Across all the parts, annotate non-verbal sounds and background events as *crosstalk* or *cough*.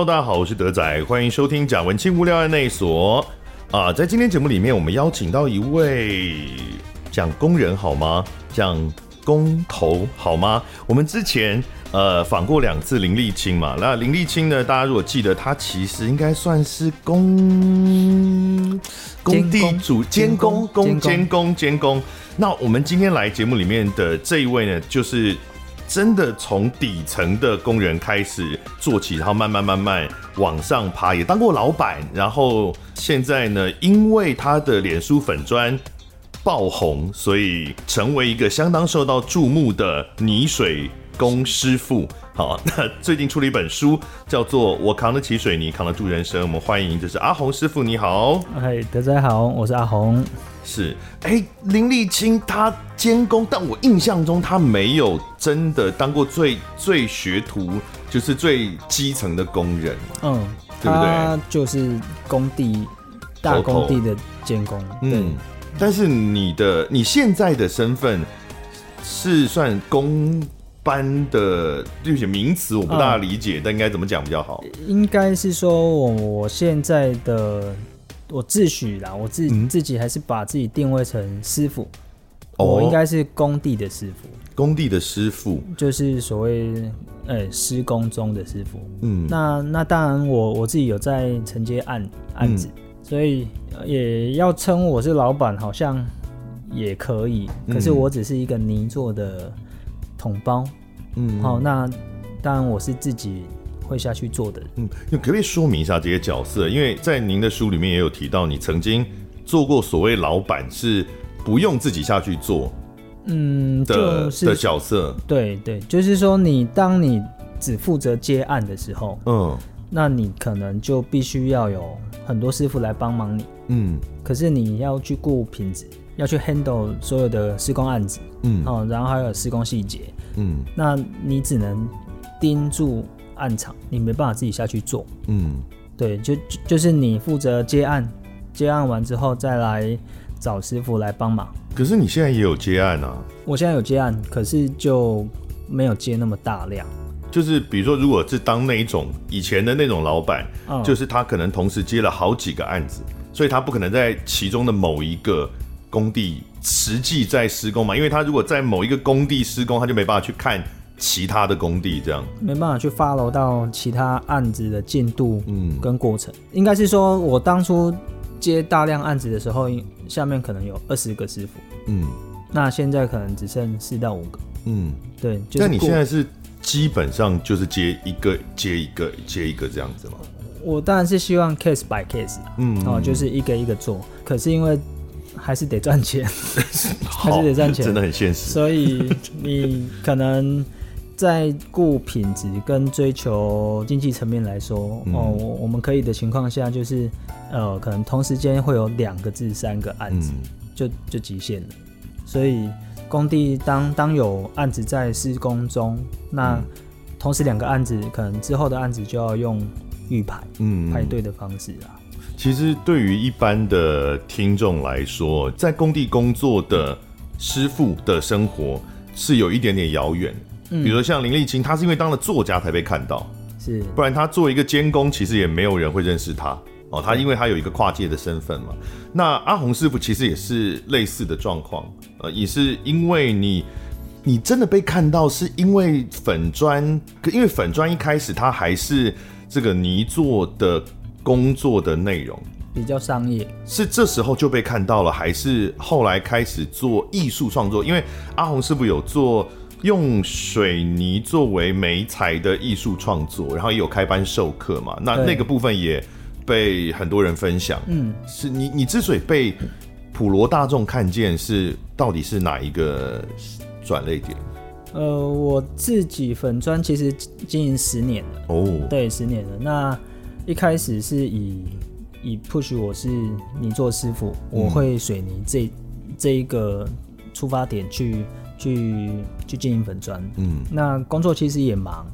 Hello，大家好，我是德仔，欢迎收听贾文清无聊案内所啊。在今天节目里面，我们邀请到一位讲工人好吗？讲工头好吗？我们之前呃访过两次林立青嘛，那林立青呢，大家如果记得，他其实应该算是工工地主监工工监工监工。那我们今天来节目里面的这一位呢，就是。真的从底层的工人开始做起，然后慢慢慢慢往上爬，也当过老板，然后现在呢，因为他的脸书粉砖爆红，所以成为一个相当受到注目的泥水工师傅。*laughs* 好，那最近出了一本书，叫做《我扛得起水泥，扛得住人生》。我们欢迎，就是阿红师傅，你好。嗨，大家好，我是阿红。是，哎、欸，林立清他监工，但我印象中他没有真的当过最最学徒，就是最基层的工人。嗯，对不对？他就是工地大工地的监工。嗯，但是你的你现在的身份是算工班的，对不起，名词我不大理解，嗯、但应该怎么讲比较好？应该是说我我现在的。我自诩啦，我自自己还是把自己定位成师傅，哦、我应该是工地的师傅。工地的师傅就是所谓呃施工中的师傅。嗯，那那当然我我自己有在承接案案子，嗯、所以也要称我是老板，好像也可以。可是我只是一个泥做的统包。嗯，好，那当然我是自己。会下去做的，嗯，可不可以说明一下这些角色？因为在您的书里面也有提到，你曾经做过所谓老板，是不用自己下去做，嗯的，就是的角色。对对，就是说你当你只负责接案的时候，嗯，那你可能就必须要有很多师傅来帮忙你，嗯，可是你要去顾品质，要去 handle 所有的施工案子，嗯，哦，然后还有施工细节，嗯，那你只能盯住。案场你没办法自己下去做，嗯，对，就就是你负责接案，接案完之后再来找师傅来帮忙。可是你现在也有接案啊？我现在有接案，可是就没有接那么大量。就是比如说，如果是当那一种以前的那种老板，嗯，就是他可能同时接了好几个案子，所以他不可能在其中的某一个工地实际在施工嘛，因为他如果在某一个工地施工，他就没办法去看。其他的工地这样。没办法去 follow 到其他案子的进度，嗯，跟过程，应该是说我当初接大量案子的时候，下面可能有二十个师傅，嗯，那现在可能只剩四到五个，嗯，对。那你现在是基本上就是接一个接一个接一个这样子吗？我当然是希望 case by case，嗯，哦，就是一个一个做，可是因为还是得赚钱，*laughs* 还是得赚钱，真的很现实，所以你可能。在顾品质跟追求经济层面来说，嗯、哦，我们可以的情况下，就是呃，可能同时间会有两个至三个案子，嗯、就就极限了。所以工地当当有案子在施工中，那同时两个案子，可能之后的案子就要用预排，嗯，排队的方式啊。其实对于一般的听众来说，在工地工作的师傅的生活是有一点点遥远。比如说像林立清，他是因为当了作家才被看到，是，不然他作为一个监工，其实也没有人会认识他哦。他因为他有一个跨界的身份嘛。那阿红师傅其实也是类似的状况，呃，也是因为你，你真的被看到，是因为粉砖，因为粉砖一开始他还是这个泥做的工作的内容比较商业，是这时候就被看到了，还是后来开始做艺术创作？因为阿红师傅有做。用水泥作为媒材的艺术创作，然后也有开班授课嘛？那那个部分也被很多人分享。嗯，是你你之所以被普罗大众看见，是到底是哪一个转捩点？呃，我自己粉砖其实经营十年了。哦，对，十年了。那一开始是以以 push 我是泥做师傅，嗯、我会水泥这这一个出发点去。去去经营粉砖，嗯，那工作其实也忙，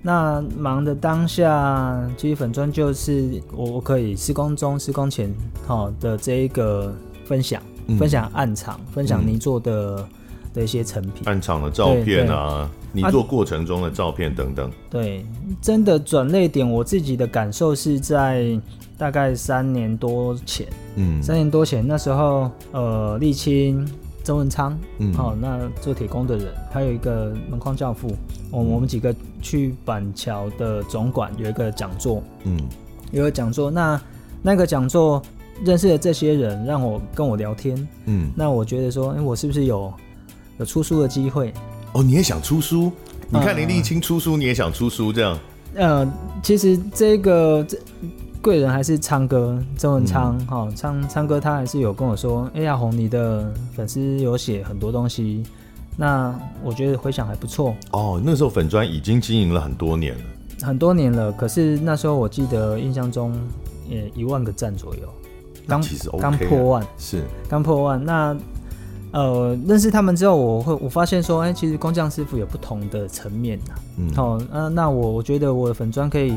那忙的当下，其实粉砖就是我我可以施工中、施工前好的这一个分享，嗯、分享暗场，分享泥做的的一些成品，暗场的照片啊，你做过程中的照片等等。对，真的转泪点，我自己的感受是在大概三年多前，嗯，三年多前那时候，呃，沥青、曾文昌，嗯，好、哦，那做铁工的人，还有一个门框教父，我、们几个去板桥的总馆有一个讲座，嗯，有个讲座，那那个讲座。认识的这些人，让我跟我聊天，嗯，那我觉得说，哎、欸，我是不是有有出书的机会？哦，你也想出书？你看林立清出书，你也想出书这样？呃，其实这个这贵人还是昌哥曾文昌，哈、嗯，昌昌哥他还是有跟我说，哎、欸，亚鸿，你的粉丝有写很多东西，那我觉得回想还不错。哦，那时候粉砖已经经营了很多年了，很多年了。可是那时候我记得印象中也一万个赞左右。刚刚、OK 啊、破万是刚破万，那呃认识他们之后，我会我发现说，哎、欸，其实工匠师傅有不同的层面呐。嗯，好、哦，呃，那我我觉得我的粉砖可以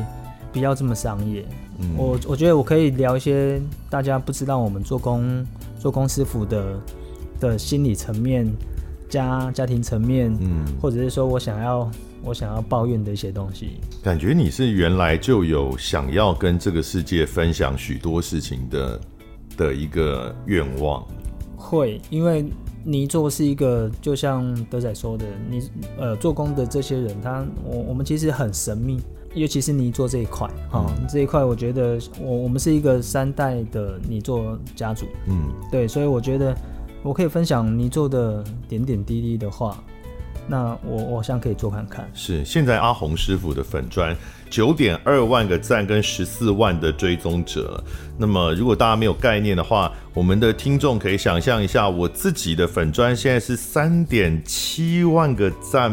不要这么商业。嗯，我我觉得我可以聊一些大家不知道我们做工做工师傅的的心理层面、家家庭层面，嗯，或者是说我想要。我想要抱怨的一些东西，感觉你是原来就有想要跟这个世界分享许多事情的的一个愿望。会，因为泥做是一个，就像德仔说的，你呃做工的这些人，他我我们其实很神秘，尤其是泥作这一块啊，嗯、这一块我觉得我我们是一个三代的泥作家族，嗯，对，所以我觉得我可以分享泥做的点点滴滴的话。那我我想可以做看看。是，现在阿红师傅的粉砖九点二万个赞跟十四万的追踪者。那么如果大家没有概念的话，我们的听众可以想象一下，我自己的粉砖现在是三点七万个赞，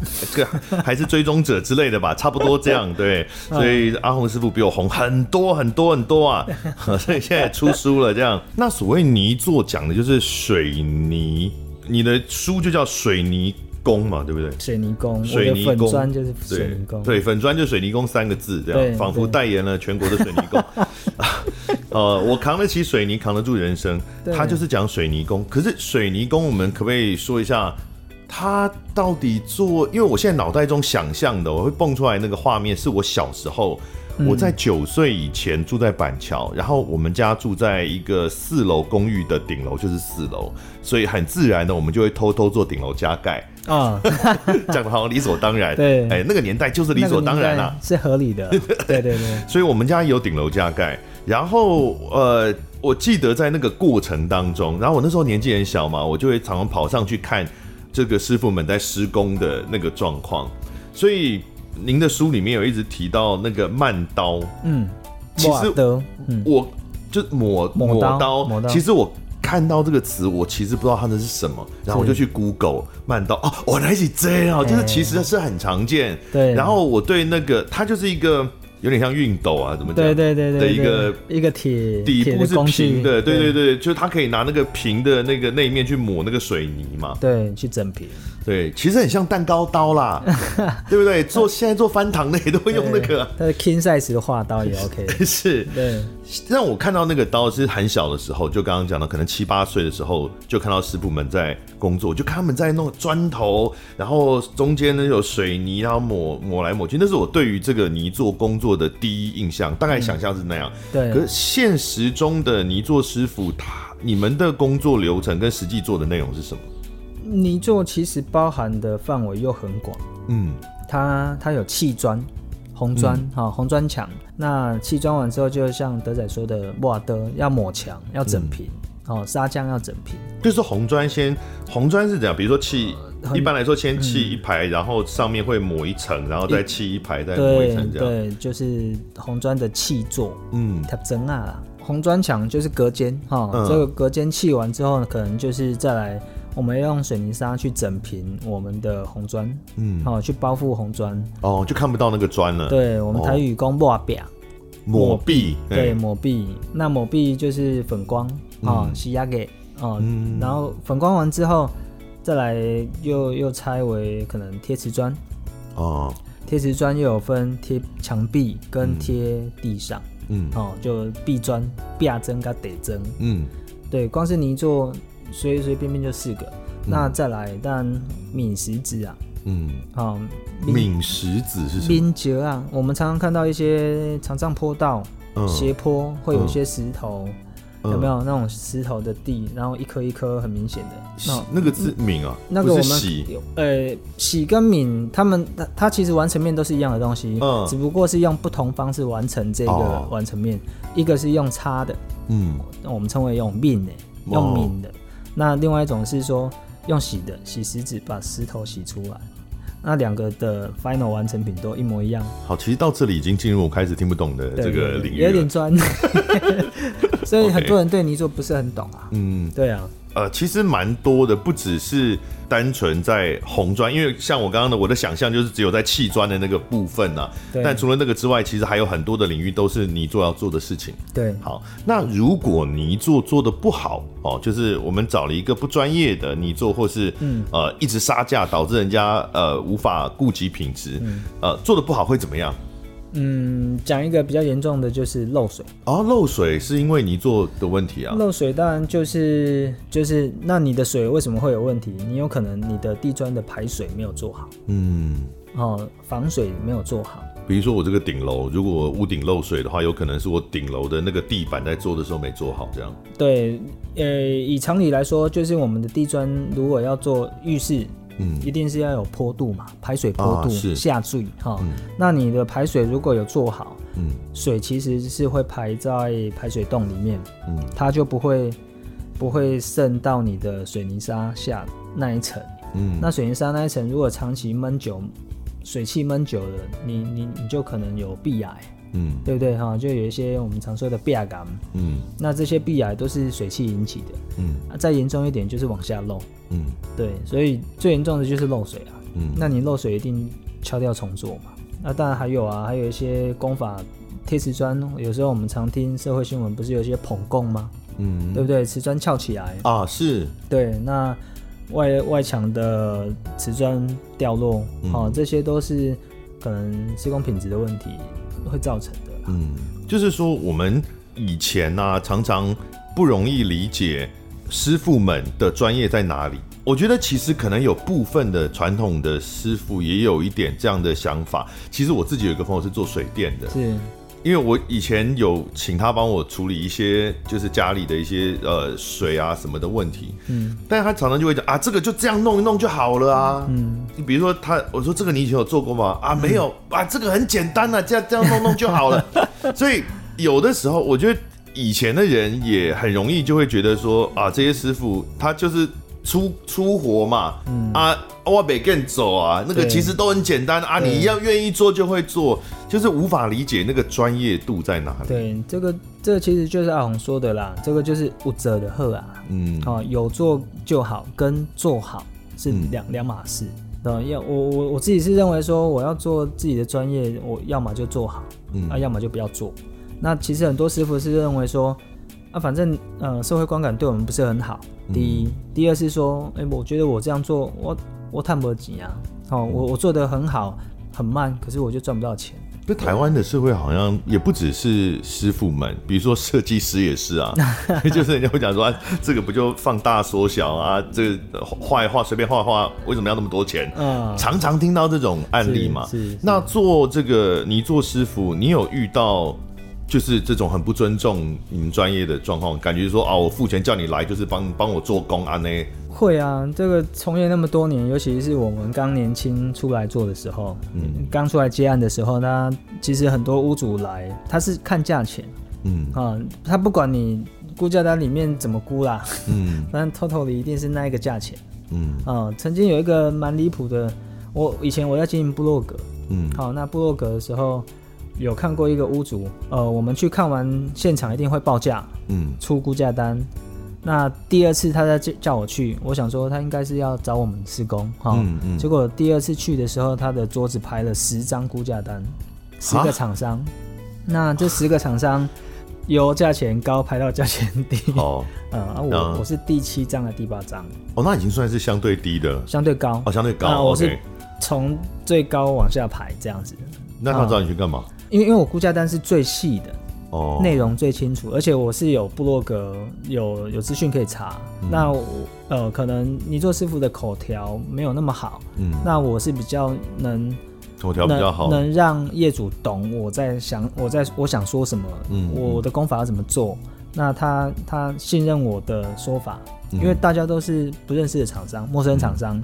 *laughs* 这个还是追踪者之类的吧，差不多这样。对，*laughs* 所以阿红师傅比我红很多很多很多啊，*laughs* 所以现在出书了这样。那所谓泥作讲的就是水泥。你的书就叫水泥工嘛，对不对？水泥工，水泥工，就是水泥工，对，粉砖就水泥工三个字，这样仿佛代言了全国的水泥工。呃，我扛得起水泥，扛得住人生，他就是讲水泥工。可是水泥工，我们可不可以说一下，他到底做？因为我现在脑袋中想象的，我会蹦出来那个画面，是我小时候。我在九岁以前住在板桥，然后我们家住在一个四楼公寓的顶楼，就是四楼，所以很自然的，我们就会偷偷做顶楼加盖啊，*laughs* 讲的好像理所当然。对，哎，那个年代就是理所当然啦，是合理的。对对对，*laughs* 所以我们家有顶楼加盖，然后呃，我记得在那个过程当中，然后我那时候年纪很小嘛，我就会常常跑上去看这个师傅们在施工的那个状况，所以。您的书里面有一直提到那个慢刀，嗯，其实我就抹抹刀，抹刀。其实我看到这个词，我其实不知道它的是什么，然后我就去 Google 慢刀。哦，我来起这样，就是其实是很常见。对，然后我对那个它就是一个有点像熨斗啊，怎么讲？对对对对，的一个一个铁底部是平的，对对对，就是它可以拿那个平的那个那一面去抹那个水泥嘛，对，去整平。对，其实很像蛋糕刀啦，*laughs* 对不对？做现在做翻糖的也都会用那个，它的 king size 的画刀也 OK。是，对。让我看到那个刀是很小的时候，就刚刚讲的，可能七八岁的时候就看到师傅们在工作，就看他们在弄砖头，然后中间呢有水泥，然后抹抹来抹去。那是我对于这个泥做工作的第一印象，大概想象是那样。对。可是现实中的泥做师傅，他你们的工作流程跟实际做的内容是什么？泥作其实包含的范围又很广，嗯，它它有砌砖、红砖，哈、嗯，红砖墙。那砌砖完之后，就像德仔说的，瓦德要抹墙，要整平，哦、嗯，砂浆要整平。就是红砖先，红砖是怎样？比如说砌，呃、一般来说先砌一排，嗯、然后上面会抹一层，然后再砌一排，一再抹一层，这样。对，就是红砖的砌作，嗯，它真啊，红砖墙就是隔间，哈、嗯，这个隔间砌完之后呢，可能就是再来。我们要用水泥沙去整平我们的红砖，嗯，好、哦、去包覆红砖，哦，就看不到那个砖了。对，我们台语讲抹壁，抹壁，对，抹壁。那抹壁就是粉光，啊，洗压给，哦，嗯、然后粉光完之后，再来又又拆为可能贴瓷砖，哦，贴瓷砖又有分贴墙壁跟贴地上，嗯，哦，就壁砖、壁针跟地针，嗯，对，光是泥作。随随便便就四个，那再来，但敏石子啊，嗯，好，敏石子是什么？冰结啊，我们常常看到一些长上坡道、斜坡，会有一些石头。有没有？那种石头的地，然后一颗一颗很明显的？那那个字敏啊，那个我们洗，呃，喜跟敏，他们它它其实完成面都是一样的东西，嗯，只不过是用不同方式完成这个完成面，一个是用擦的，嗯，我们称为用命的，用敏的，那另外一种是说用洗的，洗石子把石头洗出来。那两个的 final 完成品都一模一样。好，其实到这里已经进入我开始听不懂的这个领域，有点专，*laughs* 所以很多人对泥塑不是很懂啊。嗯，对啊。呃，其实蛮多的，不只是单纯在红砖，因为像我刚刚的我的想象就是只有在砌砖的那个部分呐、啊。对。但除了那个之外，其实还有很多的领域都是泥做要做的事情。对。好，那如果泥做做的不好哦，就是我们找了一个不专业的泥做，或是嗯呃一直杀价，导致人家呃无法顾及品质，嗯、呃做的不好会怎么样？嗯，讲一个比较严重的就是漏水啊，漏水是因为泥做的问题啊。漏水当然就是就是，那你的水为什么会有问题？你有可能你的地砖的排水没有做好，嗯，哦，防水没有做好。比如说我这个顶楼，如果屋顶漏水的话，有可能是我顶楼的那个地板在做的时候没做好，这样。对，呃，以常理来说，就是我们的地砖如果要做浴室。嗯，一定是要有坡度嘛，排水坡度、啊、下坠哈。嗯、那你的排水如果有做好，嗯，水其实是会排在排水洞里面，嗯，它就不会不会渗到你的水泥沙下那一层，嗯，那水泥沙那一层如果长期闷久，水汽闷久了，你你你就可能有壁癌，嗯，对不对哈？就有一些我们常说的壁癌，嗯，那这些壁癌都是水汽引起的，嗯，啊，再严重一点就是往下漏。嗯，对，所以最严重的就是漏水啊。嗯，那你漏水一定敲掉重做嘛。那当然还有啊，还有一些工法贴瓷砖，有时候我们常听社会新闻，不是有一些捧供吗？嗯，对不对？瓷砖翘起来啊，是。对，那外外墙的瓷砖掉落，嗯、哦，这些都是可能施工品质的问题会造成的。嗯，就是说我们以前呢、啊，常常不容易理解。师傅们的专业在哪里？我觉得其实可能有部分的传统的师傅也有一点这样的想法。其实我自己有一个朋友是做水电的，是，因为我以前有请他帮我处理一些就是家里的一些呃水啊什么的问题，嗯，但是他常常就会讲啊，这个就这样弄一弄就好了啊，嗯，你比如说他，我说这个你以前有做过吗？啊，没有，啊，这个很简单啊，这样这样弄弄就好了。*laughs* 所以有的时候我觉得。以前的人也很容易就会觉得说啊，这些师傅他就是出出活嘛，嗯、啊，我北跟走啊，那个其实都很简单。对。啊，你要愿意做就会做，就是无法理解那个专业度在哪里。对，这个这个、其实就是阿红说的啦，这个就是有做就好啊，嗯，啊，有做就好，跟做好是两两码事。要我我我自己是认为说，我要做自己的专业，我要么就做好，嗯，啊，要么就不要做。那其实很多师傅是认为说，啊，反正呃社会观感对我们不是很好。第一，嗯、第二是说，哎、欸，我觉得我这样做，我我探不起啊。哦，我我做的很好，很慢，可是我就赚不到钱。那台湾的社会好像也不只是师傅们，比如说设计师也是啊，*laughs* 就是人家会讲说，啊，这个不就放大缩小啊？这个画一画随便画画，为什么要那么多钱？嗯，常常听到这种案例嘛。是。是是，那做这个你做师傅，你有遇到？就是这种很不尊重你们专业的状况，感觉说啊，我付钱叫你来就是帮帮我做工啊呢？会啊，这个从业那么多年，尤其是我们刚年轻出来做的时候，嗯，刚出来接案的时候，那其实很多屋主来，他是看价钱，嗯。啊，他不管你估价单里面怎么估啦，嗯，*laughs* 反正 total 里一定是那一个价钱，嗯。啊，曾经有一个蛮离谱的，我以前我在经营部落格，嗯，好，那部落格的时候。有看过一个屋主，呃，我们去看完现场一定会报价，嗯，出估价单。那第二次他再叫我去，我想说他应该是要找我们施工，哈、嗯，嗯，结果第二次去的时候，他的桌子排了十张估价单，十个厂商。啊、那这十个厂商由价钱高排到价钱低，哦，*laughs* 呃，我、嗯、我是第七张还第八张？哦，那已经算是相对低的，相对高，哦，相对高。那我是从最高往下排这样子。那他找你去干嘛？因为因为我估价单是最细的，哦，内容最清楚，而且我是有部落格，有有资讯可以查。嗯、那我呃，可能泥做师傅的口条没有那么好，嗯，那我是比较能口条比较好，能让业主懂我在想我在我想说什么，嗯，我的功法要怎么做。那他他信任我的说法，因为大家都是不认识的厂商，陌生厂商。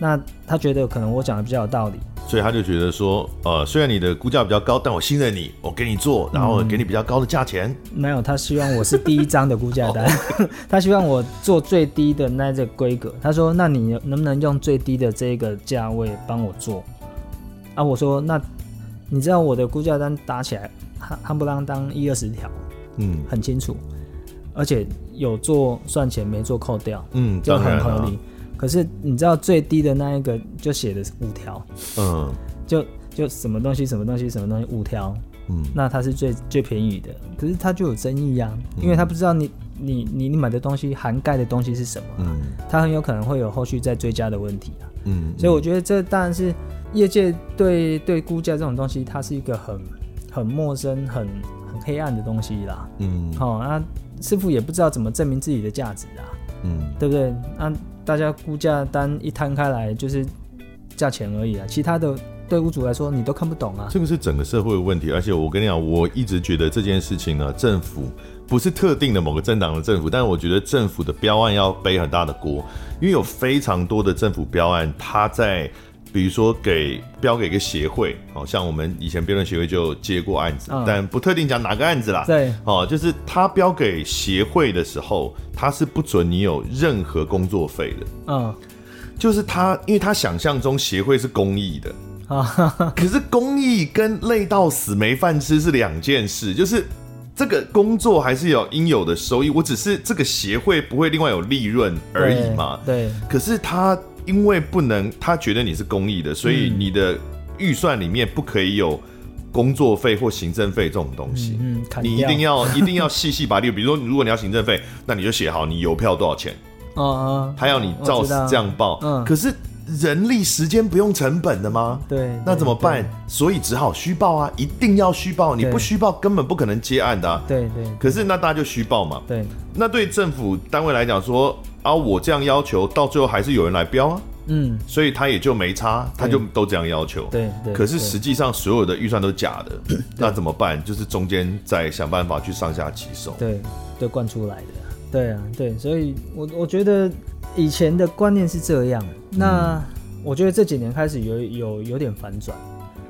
嗯那他觉得可能我讲的比较有道理，所以他就觉得说，呃，虽然你的估价比较高，但我信任你，我给你做，然后给你比较高的价钱。没有，他希望我是第一张的估价单，*laughs* 他希望我做最低的那这规格。他说，那你能不能用最低的这个价位帮我做？啊，我说，那你知道我的估价单打起来，夯夯不啷当一二十条，嗯，很清楚，而且有做算钱，没做扣掉，嗯，就很合理。可是你知道最低的那一个就写的是五条，嗯，就就什么东西什么东西什么东西五条，嗯，那它是最最便宜的，可是它就有争议呀、啊，因为他不知道你你你你买的东西涵盖的东西是什么、啊，嗯，它很有可能会有后续再追加的问题啊，嗯，所以我觉得这当然是业界对对估价这种东西，它是一个很很陌生很很黑暗的东西啦，嗯，好、哦，那师傅也不知道怎么证明自己的价值啊，嗯，对不对？那。大家估价单一摊开来就是价钱而已啊，其他的对屋主来说你都看不懂啊。这个是整个社会的问题，而且我跟你讲，我一直觉得这件事情呢，政府不是特定的某个政党的政府，但我觉得政府的标案要背很大的锅，因为有非常多的政府标案，它在。比如说给标给一个协会，好像我们以前辩论协会就接过案子，嗯、但不特定讲哪个案子啦。对，哦，就是他标给协会的时候，他是不准你有任何工作费的。嗯，就是他，因为他想象中协会是公益的啊，*laughs* 可是公益跟累到死没饭吃是两件事，就是这个工作还是有应有的收益，我只是这个协会不会另外有利润而已嘛。对，对可是他。因为不能，他觉得你是公益的，所以你的预算里面不可以有工作费或行政费这种东西。嗯，嗯，你一定要 *laughs* 一定要细细把例，比如说，如果你要行政费，那你就写好你邮票多少钱。哦哦，他要你照这样报。嗯，可是人力时间不用成本的吗？对，那怎么办？所以只好虚报啊，一定要虚报，你不虚报根本不可能接案的啊。对对。可是那大家就虚报嘛。对。那对政府单位来讲说。啊，我这样要求，到最后还是有人来标啊，嗯，所以他也就没差，他就都这样要求，对对。可是实际上所有的预算都是假的，*coughs* 那怎么办？就是中间再想办法去上下其手，对，都灌出来的，对啊，对，所以我我觉得以前的观念是这样，那我觉得这几年开始有有有点反转，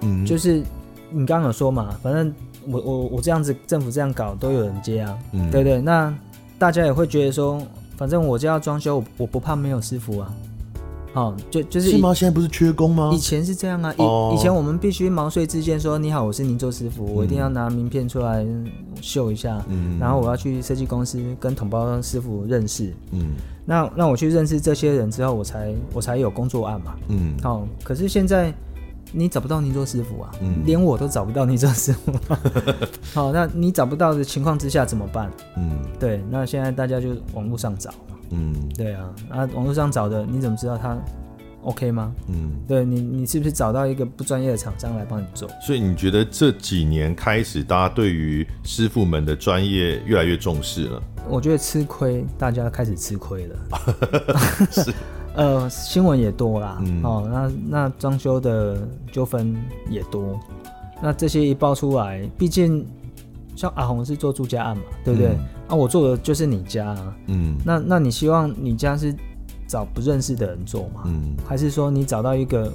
嗯，就是你刚刚有说嘛，反正我我我这样子，政府这样搞都有人接啊，嗯，对对，那大家也会觉得说。反正我家要装修，我不怕没有师傅啊。哦，就就是。是吗？现在不是缺工吗？以前是这样啊。以、oh. 以前我们必须毛遂自荐说：“你好，我是泥作师傅，我一定要拿名片出来秀一下。嗯。然后我要去设计公司跟统包师傅认识。嗯。那那我去认识这些人之后，我才我才有工作案嘛。嗯。好、哦，可是现在。你找不到泥做师傅啊，嗯、连我都找不到泥做师傅。*laughs* 好，那你找不到的情况之下怎么办？嗯，对，那现在大家就网络上找嘛。嗯，对啊，啊，网络上找的，你怎么知道他 OK 吗？嗯，对你，你是不是找到一个不专业的厂商来帮你做？所以你觉得这几年开始，大家对于师傅们的专业越来越重视了？我觉得吃亏，大家开始吃亏了。*laughs* 是。呃，新闻也多啦，嗯、哦，那那装修的纠纷也多，那这些一爆出来，毕竟像阿红是做住家案嘛，对不对？嗯、啊，我做的就是你家，啊，嗯，那那你希望你家是找不认识的人做吗？嗯，还是说你找到一个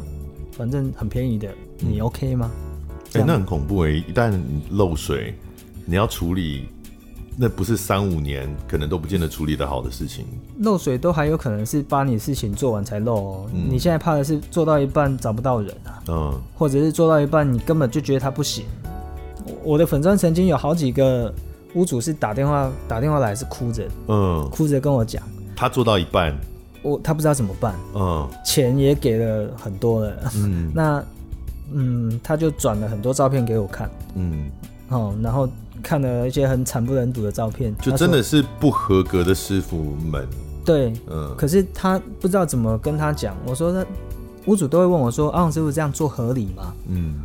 反正很便宜的，你 OK 吗？哎、嗯欸，那很恐怖哎，一旦漏水，你要处理。那不是三五年可能都不见得处理得好的事情，漏水都还有可能是把你事情做完才漏哦。嗯、你现在怕的是做到一半找不到人啊，嗯，或者是做到一半你根本就觉得他不行。我的粉砖曾经有好几个屋主是打电话打电话来是哭着，嗯，哭着跟我讲，他做到一半，我他不知道怎么办，嗯，钱也给了很多了，嗯，*laughs* 那嗯他就转了很多照片给我看，嗯，哦，然后。看了一些很惨不忍睹的照片，就真的是不合格的师傅们。对，嗯，可是他不知道怎么跟他讲。我说他屋主都会问我说：“阿勇师傅这样做合理吗？”嗯，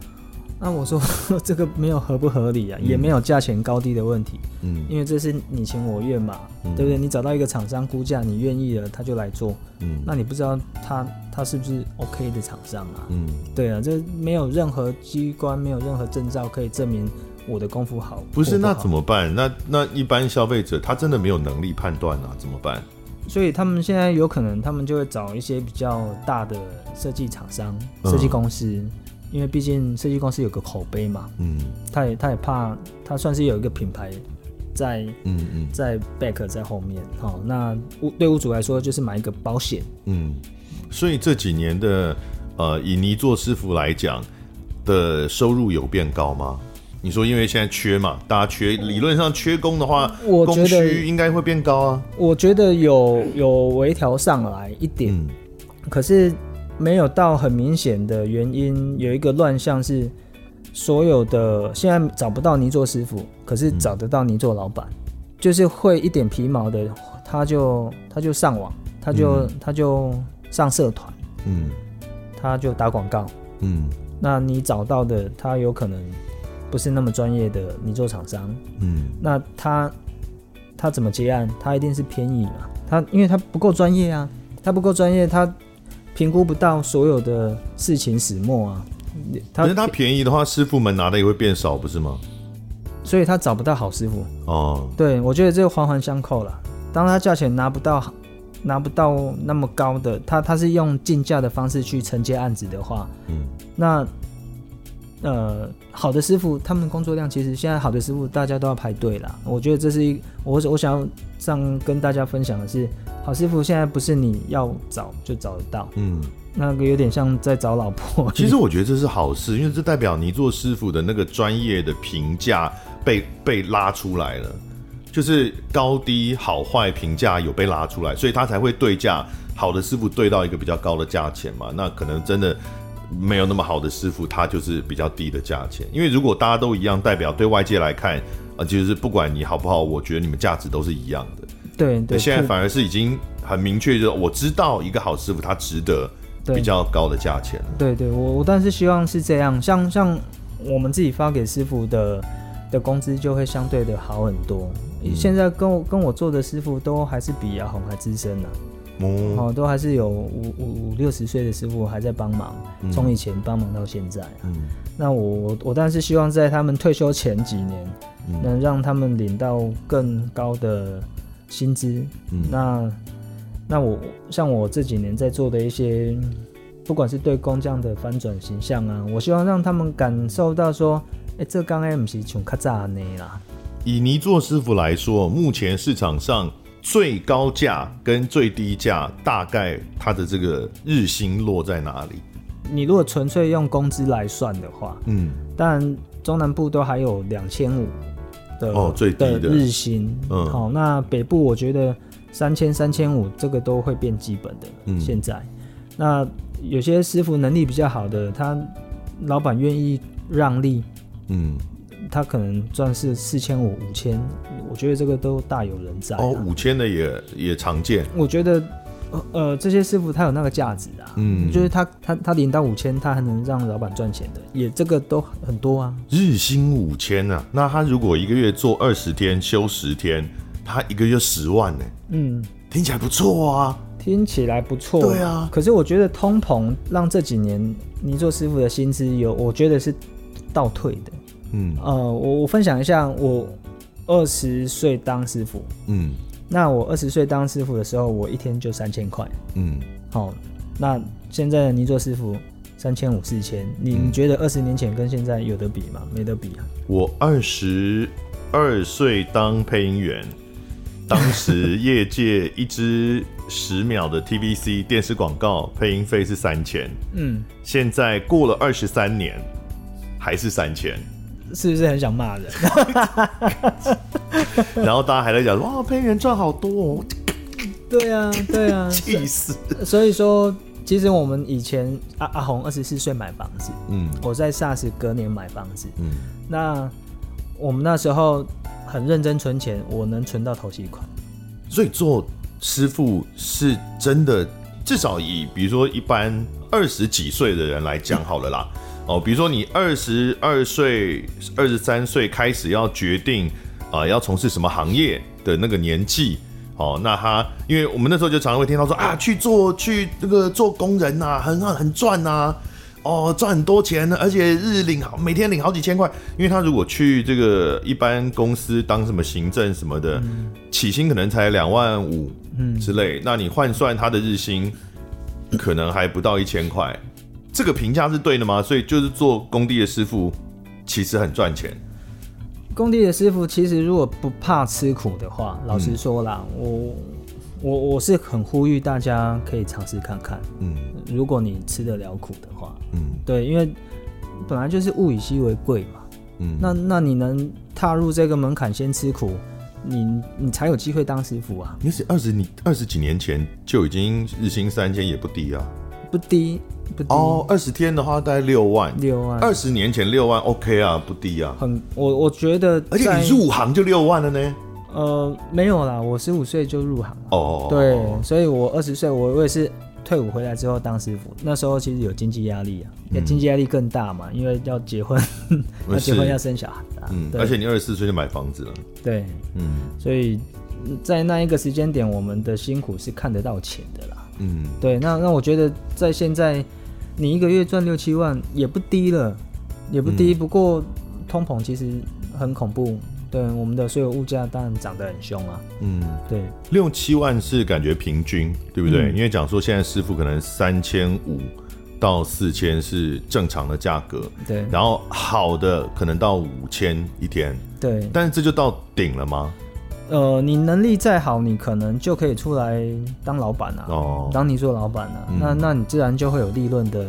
那我说 *laughs* 这个没有合不合理啊，嗯、也没有价钱高低的问题。嗯，因为这是你情我愿嘛，嗯、对不对？你找到一个厂商估价，你愿意了，他就来做。嗯，那你不知道他他是不是 OK 的厂商啊？嗯，对啊，这没有任何机关，没有任何证照可以证明我的功夫好。不是，那怎么办？那那一般消费者他真的没有能力判断啊，怎么办？所以他们现在有可能，他们就会找一些比较大的设计厂商、设计公司。嗯因为毕竟设计公司有个口碑嘛，嗯，他也他也怕他算是有一个品牌在，嗯嗯，在 back 在后面，好，那屋对屋主来说就是买一个保险，嗯，所以这几年的呃，以泥做师傅来讲的收入有变高吗？你说因为现在缺嘛，大家缺，理论上缺工的话，我觉得需应该会变高啊。我觉得有有微调上来一点，嗯，可是。没有到很明显的原因，有一个乱象是，所有的现在找不到泥做师傅，可是找得到泥做老板，嗯、就是会一点皮毛的，他就他就上网，他就、嗯、他就上社团，嗯，他就打广告，嗯，那你找到的他有可能不是那么专业的你做厂商，嗯，那他他怎么接案？他一定是便宜嘛，他因为他不够专业啊，他不够专业，他。评估不到所有的事情始末啊！可是他便宜的话，师傅们拿的也会变少，不是吗？所以他找不到好师傅哦。对，我觉得这个环环相扣了。当他价钱拿不到，拿不到那么高的，他他是用竞价的方式去承接案子的话，嗯，那呃，好的师傅，他们工作量其实现在好的师傅大家都要排队啦。我觉得这是一我我想要上跟大家分享的是。好师傅现在不是你要找就找得到，嗯，那个有点像在找老婆。其实我觉得这是好事，因为这代表你做师傅的那个专业的评价被被拉出来了，就是高低好坏评价有被拉出来，所以他才会对价。好的师傅对到一个比较高的价钱嘛，那可能真的没有那么好的师傅，他就是比较低的价钱。因为如果大家都一样，代表对外界来看，啊，就是不管你好不好，我觉得你们价值都是一样的。对对，现在反而是已经很明确，就是我知道一个好师傅他值得比较高的价钱。对对，我我但是希望是这样，像像我们自己发给师傅的的工资就会相对的好很多。嗯、现在跟我跟我做的师傅都还是比阿红还资深呢、啊，嗯、哦，都还是有五五五六十岁的师傅还在帮忙，从、嗯、以前帮忙到现在、啊。嗯，那我我当然是希望在他们退休前几年，嗯、能让他们领到更高的。薪资，嗯，那那我像我这几年在做的一些，不管是对工匠的翻转形象啊，我希望让他们感受到说，哎、欸，这刚 M 是从卡扎内啦。以泥作师傅来说，目前市场上最高价跟最低价，大概它的这个日薪落在哪里？你如果纯粹用工资来算的话，嗯，但中南部都还有两千五。的哦，最低的，的日薪，嗯，好，那北部我觉得三千、三千五这个都会变基本的。嗯，现在，那有些师傅能力比较好的，他老板愿意让利，嗯，他可能赚是四千五、五千，我觉得这个都大有人在。哦，五千的也也常见。我觉得。呃，这些师傅他有那个价值啊，嗯，就是他他他领到五千，他还能让老板赚钱的，也这个都很多啊。日薪五千啊，那他如果一个月做二十天，休十天，他一个月十万呢？嗯，听起来不错啊，听起来不错。对啊，可是我觉得通膨让这几年泥做师傅的薪资有，我觉得是倒退的。嗯，呃，我我分享一下，我二十岁当师傅，嗯。那我二十岁当师傅的时候，我一天就三千块。嗯，好、哦，那现在的泥做师傅三千五四千，你你觉得二十年前跟现在有得比吗？没得比啊。我二十二岁当配音员，当时业界一支十秒的 TVC 电视广告配音费是三千。嗯，现在过了二十三年，还是三千。是不是很想骂人？*laughs* 然后大家还在讲哇，配音员赚好多哦。对啊，对啊，*laughs* 气死！所以说，其实我们以前阿阿红二十四岁买房子，嗯，我在 SARS 隔年买房子，嗯，那我们那时候很认真存钱，我能存到头期款。所以做师傅是真的，至少以比如说一般二十几岁的人来讲好了啦。嗯哦，比如说你二十二岁、二十三岁开始要决定啊、呃，要从事什么行业的那个年纪，哦，那他因为我们那时候就常常会听到说啊，去做去那个做工人呐、啊，很很赚呐、啊，哦，赚很多钱呢，而且日领好，每天领好几千块。因为他如果去这个一般公司当什么行政什么的，嗯、起薪可能才两万五，嗯之类，那你换算他的日薪。可能还不到一千块，这个评价是对的吗？所以就是做工地的师傅，其实很赚钱。工地的师傅其实如果不怕吃苦的话，老实说啦，嗯、我我我是很呼吁大家可以尝试看看。嗯，如果你吃得了苦的话，嗯，对，因为本来就是物以稀为贵嘛。嗯，那那你能踏入这个门槛，先吃苦。你你才有机会当师傅啊！你是二十你二十几年前就已经日薪三千也不低啊，不低不低哦。二十天的话大概六万，六万。二十年前六万 OK 啊，不低啊。很我我觉得，而且你入行就六万了呢。呃，没有啦，我十五岁就入行了。哦，对，所以我二十岁我我也是。退伍回来之后当师傅，那时候其实有经济压力啊，嗯、经济压力更大嘛，因为要结婚，*laughs* *laughs* 要结婚要生小孩啊。嗯，而且你二十四岁就买房子了。对，嗯，所以在那一个时间点，我们的辛苦是看得到钱的啦。嗯，对，那那我觉得在现在，你一个月赚六七万也不低了，也不低。嗯、不过通膨其实很恐怖。对，我们的所有物价当然涨得很凶啊。嗯，对，六七万是感觉平均，对不对？嗯、因为讲说现在师傅可能三千五到四千是正常的价格，对。然后好的可能到五千一天，对。但是这就到顶了吗？呃，你能力再好，你可能就可以出来当老板啊，哦，当你做老板啊，嗯、那那你自然就会有利润的。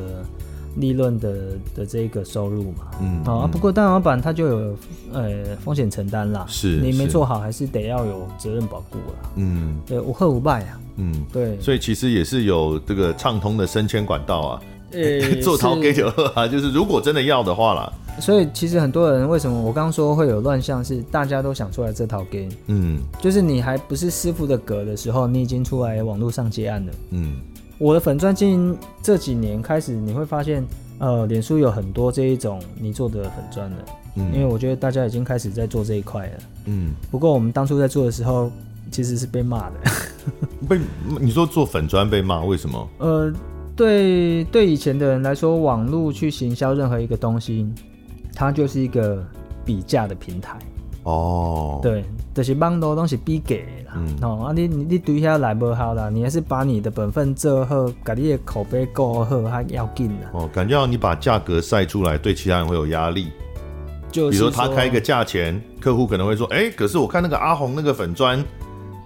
利润的的这个收入嘛，嗯，好啊。不过当老板他就有呃风险承担啦，是你没做好还是得要有责任保护啦，嗯，对，无贺无败啊，嗯，对，所以其实也是有这个畅通的升迁管道啊，呃，*laughs* 做头给酒喝啊，*laughs* 就是如果真的要的话啦。所以其实很多人为什么我刚刚说会有乱象，是大家都想出来这套 game，嗯，就是你还不是师傅的格的时候，你已经出来网络上接案了，嗯。我的粉钻经营这几年开始，你会发现，呃，脸书有很多这一种你做的粉砖的，嗯，因为我觉得大家已经开始在做这一块了，嗯。不过我们当初在做的时候，其实是被骂的，*laughs* 被你说做粉砖被骂，为什么？呃，对对，以前的人来说，网络去行销任何一个东西，它就是一个比价的平台。哦，对，就是蛮多东西比价啦。嗯，哦，啊你，你你对下来不好啦，你还是把你的本分做好，把你的口碑过好，还要紧啦。哦，感觉你把价格晒出来，对其他人会有压力。就是，比如说他开一个价钱，客户可能会说，哎、欸，可是我看那个阿红那个粉专，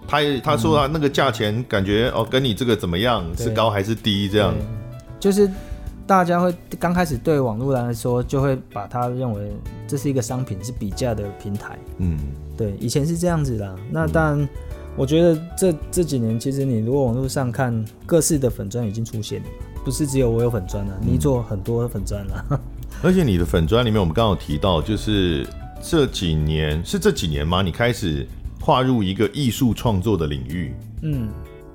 他他说他那个价钱，感觉哦，跟你这个怎么样，是高还是低？这样，就是。大家会刚开始对网络来说，就会把它认为这是一个商品，是比价的平台。嗯，对，以前是这样子的。那当然，我觉得这这几年，其实你如果网络上看各式的粉砖已经出现了，不是只有我有粉砖了，你做很多粉砖了。*laughs* 而且你的粉砖里面，我们刚刚有提到，就是这几年是这几年吗？你开始跨入一个艺术创作的领域。嗯，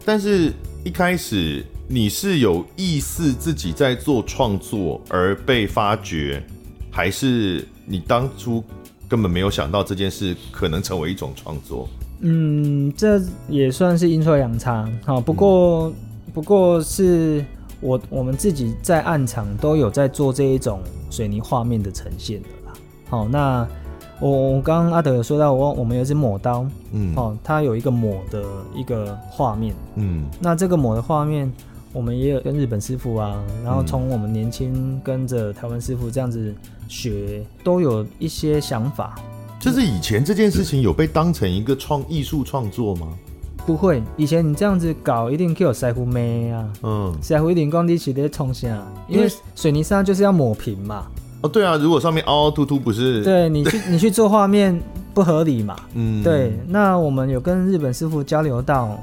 但是一开始。你是有意识自己在做创作而被发掘，还是你当初根本没有想到这件事可能成为一种创作？嗯，这也算是阴错阳差。好，不过、不过是我我们自己在暗场都有在做这一种水泥画面的呈现的啦。好，那我我刚刚阿德有说到，我我们有一支抹刀，嗯，哦，它有一个抹的一个画面，嗯，那这个抹的画面。我们也有跟日本师傅啊，然后从我们年轻跟着台湾师傅这样子学，都有一些想法。就是以前这件事情有被当成一个创艺术创作吗？不会，以前你这样子搞，一定有师傅骂啊。嗯，师傅一定工地起的冲下，因为水泥沙就是要抹平嘛。哦，对啊，如果上面凹凹凸凸不是？对，你去 *laughs* 你去做画面不合理嘛。嗯，对。那我们有跟日本师傅交流到。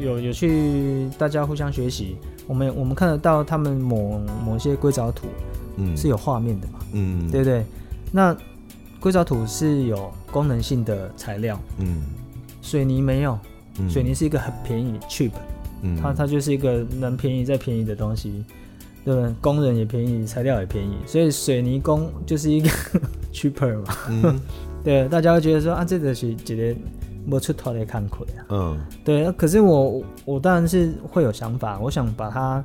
有有去大家互相学习，我们我们看得到他们某某些硅藻土，嗯，是有画面的嘛，嗯，对不对？那硅藻土是有功能性的材料，嗯，水泥没有，水泥是一个很便宜 cheap，嗯，它它就是一个能便宜再便宜的东西。对不对，工人也便宜，材料也便宜，所以水泥工就是一个 *laughs* cheaper 嘛。嗯，*laughs* 对，大家会觉得说啊，这个是觉得没出头的看亏啊。嗯，对，可是我我当然是会有想法，我想把它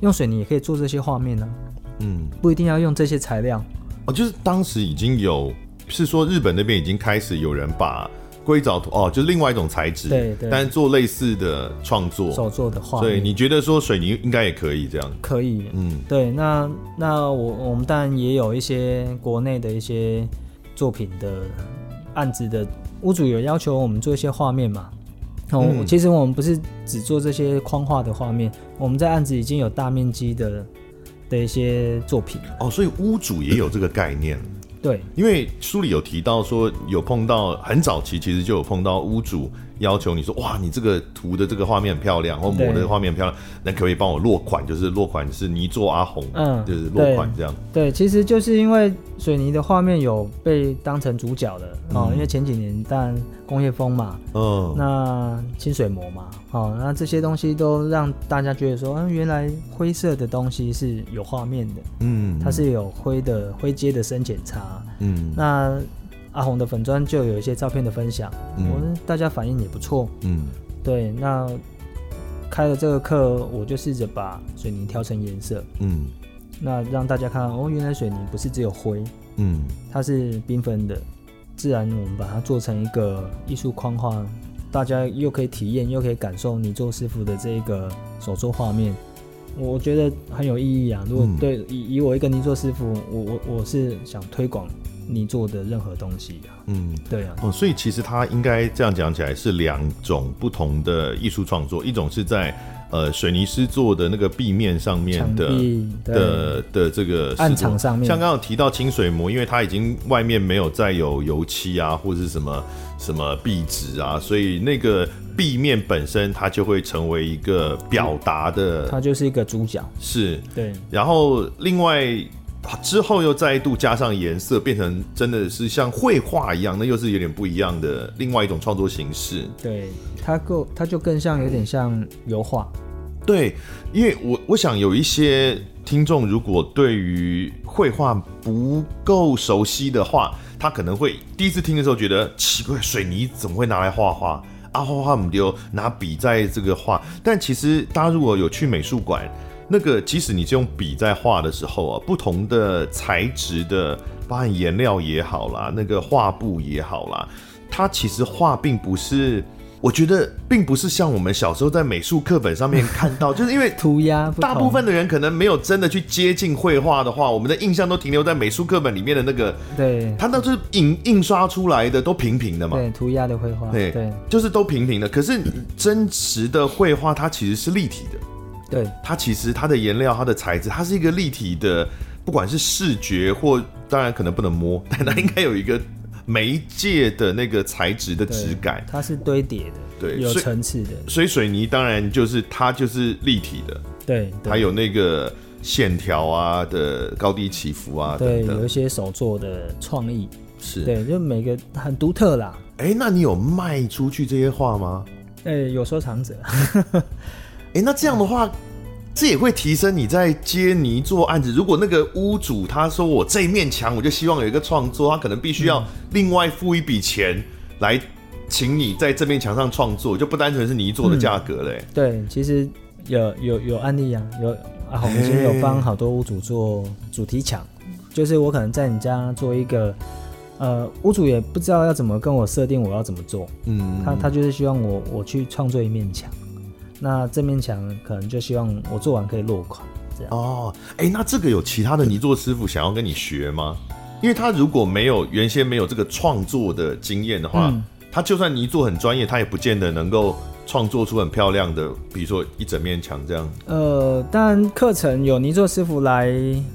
用水泥也可以做这些画面呢、啊。嗯，不一定要用这些材料。哦，就是当时已经有，是说日本那边已经开始有人把。硅藻土哦，就是另外一种材质，对对，但是做类似的创作，手做的画，对，你觉得说水泥应该也可以这样？可以，嗯，对，那那我我们当然也有一些国内的一些作品的案子的屋主有要求我们做一些画面嘛，哦、嗯，其实我们不是只做这些框画的画面，我们在案子已经有大面积的的一些作品。哦，所以屋主也有这个概念。对，因为书里有提到说，有碰到很早期，其实就有碰到屋主。要求你说哇，你这个图的这个画面很漂亮，或抹的画面很漂亮，那可不可以帮我落款？就是落款是泥做阿红，嗯，就是落款这样。对，其实就是因为水泥的画面有被当成主角的哦、嗯，因为前几年但工业风嘛，嗯，那清水模嘛，哦，那这些东西都让大家觉得说，嗯，原来灰色的东西是有画面的，嗯，它是有灰的灰阶的深浅差，嗯，那。阿红的粉砖就有一些照片的分享，嗯，我们大家反应也不错，嗯，对，那开了这个课，我就试着把水泥调成颜色，嗯，那让大家看哦，原来水泥不是只有灰，嗯，它是缤纷的，自然我们把它做成一个艺术框画，大家又可以体验，又可以感受泥做师傅的这个手作画面，我觉得很有意义啊。如果对以以我一个泥作师傅，我我我是想推广。你做的任何东西啊，嗯，对啊，哦，所以其实它应该这样讲起来是两种不同的艺术创作，一种是在呃水泥师做的那个壁面上面的的的这个案场上面，像刚刚提到清水模，因为它已经外面没有再有油漆啊，或者是什么什么壁纸啊，所以那个壁面本身它就会成为一个表达的，它就是一个主角，是对，然后另外。之后又再度加上颜色，变成真的是像绘画一样，那又是有点不一样的另外一种创作形式。对，它够它就更像有点像油画。对，因为我我想有一些听众如果对于绘画不够熟悉的话，他可能会第一次听的时候觉得奇怪，水泥怎么会拿来画画？啊，画画不丢，拿笔在这个画。但其实大家如果有去美术馆。那个，即使你是用笔在画的时候啊，不同的材质的，包含颜料也好啦，那个画布也好啦，它其实画并不是，我觉得并不是像我们小时候在美术课本上面看到，就是因为 *laughs* 涂鸦，大部分的人可能没有真的去接近绘画的话，我们的印象都停留在美术课本里面的那个，对，它都是印印刷出来的，都平平的嘛，对，涂鸦的绘画，对对，就是都平平的。可是真实的绘画，它其实是立体的。对，它其实它的颜料、它的材质，它是一个立体的，不管是视觉或当然可能不能摸，*laughs* 但它应该有一个媒介的那个材质的质感。它是堆叠的，对，有层次的。所以水泥当然就是它就是立体的，对，它有那个线条啊的高低起伏啊，对，有一些手作的创意，是对，就每个很独特啦。哎，那你有卖出去这些画吗？哎，有收藏者。哎，那这样的话，这也会提升你在接泥做案子。如果那个屋主他说我这一面墙我就希望有一个创作，他可能必须要另外付一笔钱来请你在这面墙上创作，就不单纯是泥做的价格嘞。对，其实有有有案例啊，有啊，我们其实有帮好多屋主做主题墙，就是我可能在你家做一个，呃，屋主也不知道要怎么跟我设定我要怎么做，嗯，他他就是希望我我去创作一面墙。那这面墙可能就希望我做完可以落款，这样哦。哎、欸，那这个有其他的泥作师傅想要跟你学吗？因为他如果没有原先没有这个创作的经验的话，嗯，他就算泥作很专业，他也不见得能够创作出很漂亮的，比如说一整面墙这样。呃，当然课程有泥作师傅来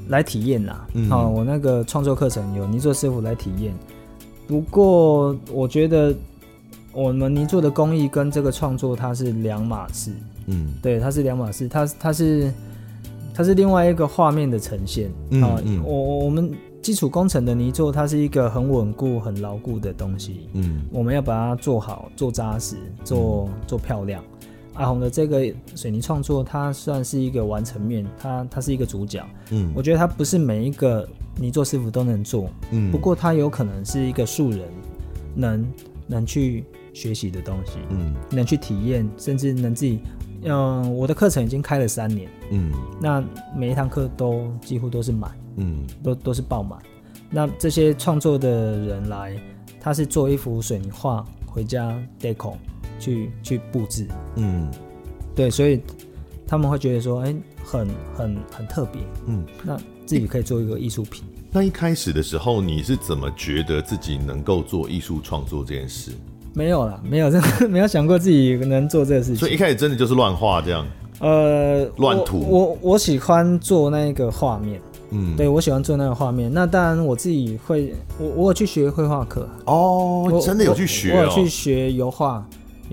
来体验啦。嗯，好，我那个创作课程有泥作师傅来体验。不过我觉得。我们泥做的工艺跟这个创作它是两码事，嗯，对，它是两码事，它它是它是另外一个画面的呈现。嗯嗯、我们基础工程的泥做，它是一个很稳固、很牢固的东西，嗯，我们要把它做好、做扎实、做做漂亮。阿红的这个水泥创作，它算是一个完成面，它它是一个主角。嗯，我觉得它不是每一个泥做师傅都能做。嗯，不过它有可能是一个素人能能去学习的东西。嗯，能去体验，甚至能自己。嗯，我的课程已经开了三年。嗯，那每一堂课都几乎都是满。嗯，都都是爆满。那这些创作的人来，他是做一幅水泥画回家 deco 去去布置，嗯，对，所以他们会觉得说，哎、欸，很很很特别，嗯，那自己可以做一个艺术品。那一开始的时候，你是怎么觉得自己能够做艺术创作这件事？没有啦，没有，真 *laughs* 的没有想过自己能做这个事情。所以一开始真的就是乱画这样，呃，乱涂。我我，喜欢做那个画面。嗯，对，我喜欢做那个画面。那当然，我自己会，我我有去学绘画课哦，真的有去学、哦，我有去学油画。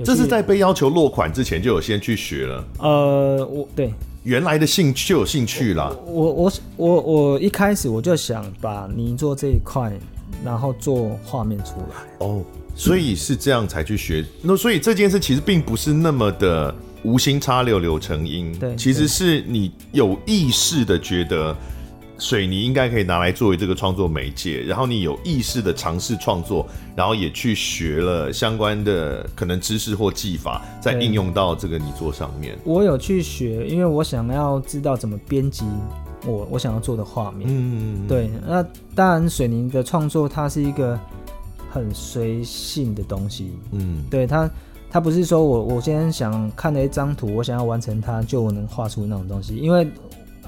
这是在被要求落款之前就有先去学了。呃，我对原来的兴趣就有兴趣啦。我我我我一开始我就想把泥做这一块，然后做画面出来。哦，所以是这样才去学。那所以这件事其实并不是那么的无心插柳柳成荫。对，其实是你有意识的觉得。水泥应该可以拿来作为这个创作媒介，然后你有意识的尝试创作，然后也去学了相关的可能知识或技法，再应用到这个泥作上面。我有去学，因为我想要知道怎么编辑我我想要做的画面。嗯，对。那当然，水泥的创作它是一个很随性的东西。嗯，对它，它不是说我我今天想看了一张图，我想要完成它就能画出那种东西，因为。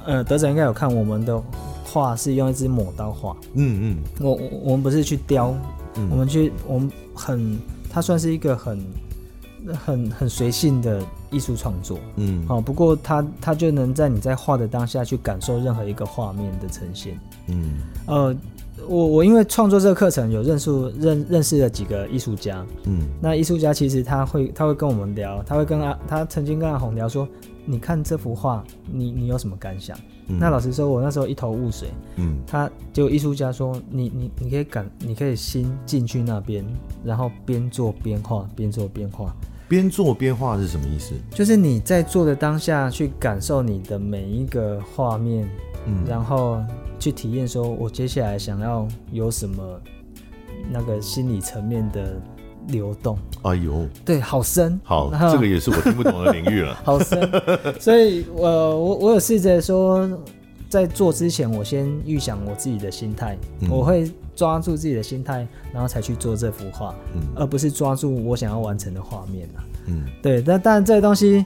呃，德仔应该有看我们的画是用一支抹刀画。嗯嗯，我我我们不是去雕，嗯、我们去我们很，它算是一个很很很随性的艺术创作。嗯，好，不过它它就能在你在画的当下去感受任何一个画面的呈现。嗯，呃，我我因为创作这个课程有认识认认识了几个艺术家。嗯，那艺术家其实他会他会跟我们聊，他会跟阿他曾经跟阿红聊说。你看这幅画，你你有什么感想？嗯、那老实说，我那时候一头雾水。嗯，他就艺术家说，你你你可以感，你可以心进去那边，然后边做边画，边做边画。边做边画是什么意思？就是你在做的当下去感受你的每一个画面，嗯，然后去体验，说我接下来想要有什么那个心理层面的。流动，哎呦，对，好深，好，这个也是我听不懂的领域了，*laughs* 好深，所以，我我我有试着说，在做之前，我先预想我自己的心态，嗯、我会抓住自己的心态，然后才去做这幅画，嗯、而不是抓住我想要完成的画面，嗯，对，但但这个东西，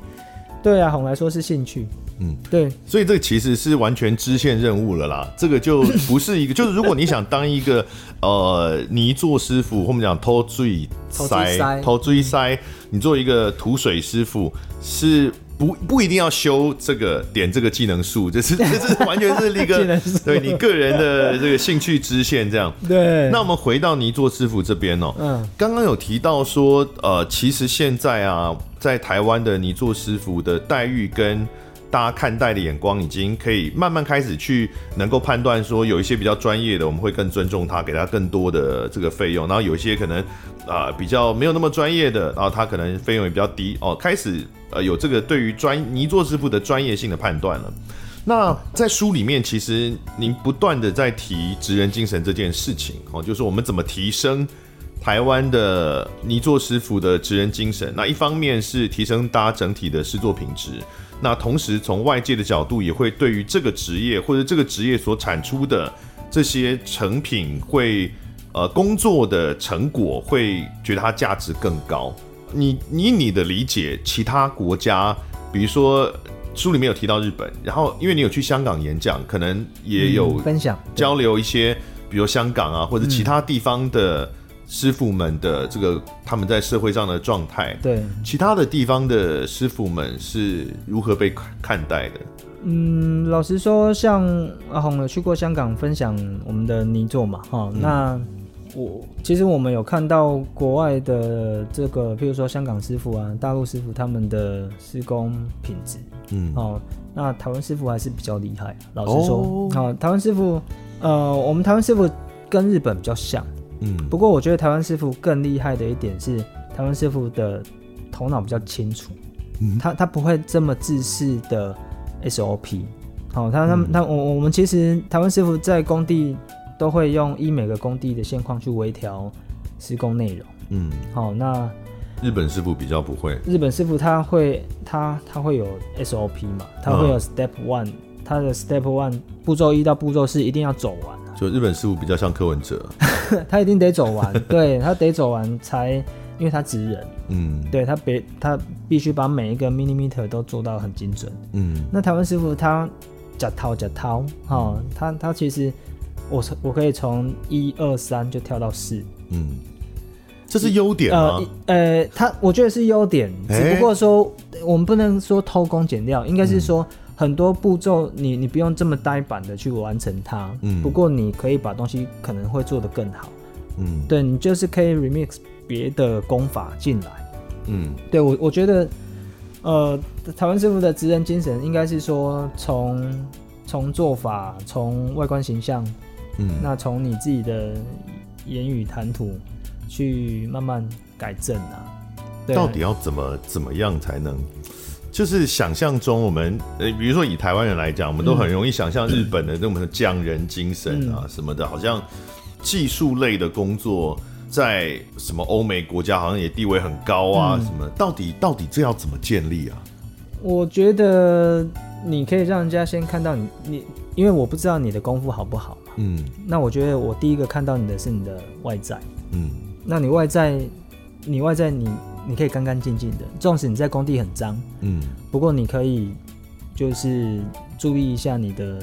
对阿红来说是兴趣。嗯，对，所以这个其实是完全支线任务了啦。这个就不是一个，*laughs* 就是如果你想当一个呃泥做师傅，或我们讲偷水塞、偷水塞，你做一个土水师傅是不不一定要修这个点这个技能树，这是 *laughs* 这是完全是一个对你个人的这个兴趣支线这样。对，那我们回到泥作师傅这边哦，嗯，刚刚有提到说，呃，其实现在啊，在台湾的泥作师傅的待遇跟大家看待的眼光已经可以慢慢开始去能够判断说，有一些比较专业的，我们会更尊重他，给他更多的这个费用。然后有一些可能啊、比较没有那么专业的，然后他可能费用也比较低哦，开始呃有这个对于专泥作师傅的专业性的判断了。那在书里面，其实您不断的在提职人精神这件事情哦，就是我们怎么提升台湾的泥作师傅的职人精神。那一方面是提升大家整体的施作品质。那同时，从外界的角度，也会对于这个职业或者这个职业所产出的这些成品，会呃工作的成果，会觉得它价值更高。你以你的理解，其他国家，比如说书里面有提到日本，然后因为你有去香港演讲，可能也有分享交流一些，比如香港啊或者其他地方的。师傅们的这个他们在社会上的状态，对其他的地方的师傅们是如何被看待的？嗯，老实说，像阿红有去过香港分享我们的泥作嘛，哈、嗯，那我其实我们有看到国外的这个，譬如说香港师傅啊、大陆师傅他们的施工品质，嗯，哦，那台湾师傅还是比较厉害。老实说，好、哦，台湾师傅，呃，我们台湾师傅跟日本比较像。嗯，不过我觉得台湾师傅更厉害的一点是，台湾师傅的头脑比较清楚。嗯，他他不会这么自私的 SOP。好，他他他我我们其实台湾师傅在工地都会用依每个工地的现况去微调施工内容。嗯，好，那日本师傅比较不会。日本师傅他会他他会有 SOP 嘛，他会有 Step One，他的 Step One 步骤一到步骤四一定要走完。就日本师傅比较像柯文哲，*laughs* 他一定得走完，*laughs* 对，他得走完才，因为他职人，嗯，对他别他必须把每一个 millimeter 都做到很精准，嗯，那台湾师傅他。假掏假掏，哈，他他其实我我可以从一二三就跳到四，嗯，这是优点吗？呃，呃，他我觉得是优点，只不过说我们不能说偷工减料，应该是说很多步骤你你不用这么呆板的去完成它，嗯，不过你可以把东西可能会做得更好，嗯，对你就是可以 remix 别的功法进来，嗯，对我我觉得。呃，台湾师傅的职人精神应该是说从，从从做法，从外观形象，嗯，那从你自己的言语谈吐去慢慢改正啊。对，到底要怎么怎么样才能？就是想象中我们，呃，比如说以台湾人来讲，我们都很容易想象日本的那种匠人精神啊什么的，嗯、好像技术类的工作。在什么欧美国家好像也地位很高啊？什么？到底到底这要怎么建立啊？我觉得你可以让人家先看到你，你因为我不知道你的功夫好不好嘛。嗯。那我觉得我第一个看到你的是你的外在。嗯。那你外在，你外在你你可以干干净净的，纵使你在工地很脏。嗯。不过你可以就是注意一下你的，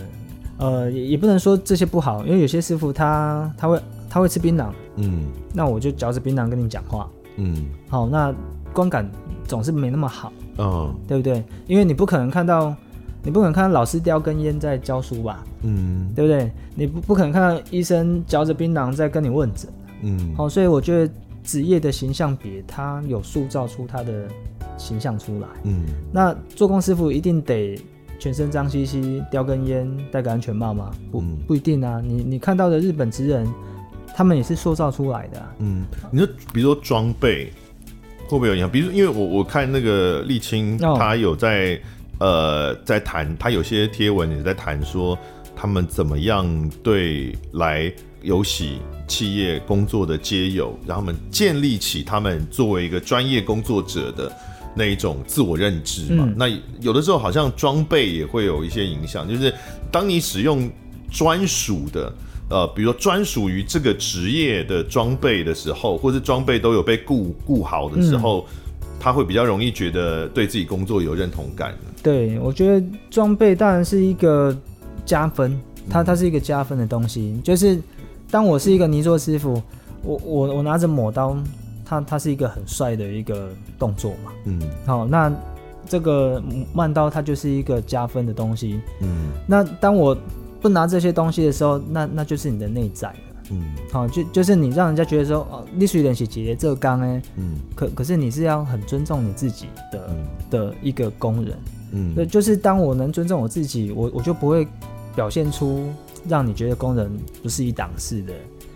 呃，也也不能说这些不好，因为有些师傅他他会。他会吃槟榔，嗯，那我就嚼着槟榔跟你讲话，嗯，好，那观感总是没那么好，嗯，对不对？因为你不可能看到，你不可能看到老师叼根烟在教书吧，嗯，对不对？你不不可能看到医生嚼着槟榔在跟你问诊，嗯，好，所以我觉得职业的形象别，他有塑造出他的形象出来，嗯，那做工师傅一定得全身脏兮兮，叼根烟，戴个安全帽吗？不，不一定啊，你你看到的日本职人。他们也是塑造出来的、啊。嗯，你说，比如说装备会不会有影响？比如说，因为我我看那个沥青，他有在、哦、呃在谈，他有些贴文也在谈说，他们怎么样对来有喜企业工作的街友，让他们建立起他们作为一个专业工作者的那一种自我认知嘛。嗯、那有的时候好像装备也会有一些影响，就是当你使用专属的。呃，比如说专属于这个职业的装备的时候，或是装备都有被顾顾好的时候，嗯，他会比较容易觉得对自己工作有认同感。对，我觉得装备当然是一个加分，它它是一个加分的东西。就是当我是一个泥做师傅，我我我拿着抹刀，它它是一个很帅的一个动作嘛。嗯，好，那这个慢刀它就是一个加分的东西。嗯，那当我。不拿这些东西的时候，那那就是你的内在了。嗯，好、哦，就就是你让人家觉得说，哦，你虽然是姐姐这刚哎，嗯，可可是你是要很尊重你自己的、嗯、的一个工人。嗯，对，就是当我能尊重我自己，我我就不会表现出让你觉得工人不是一档事的。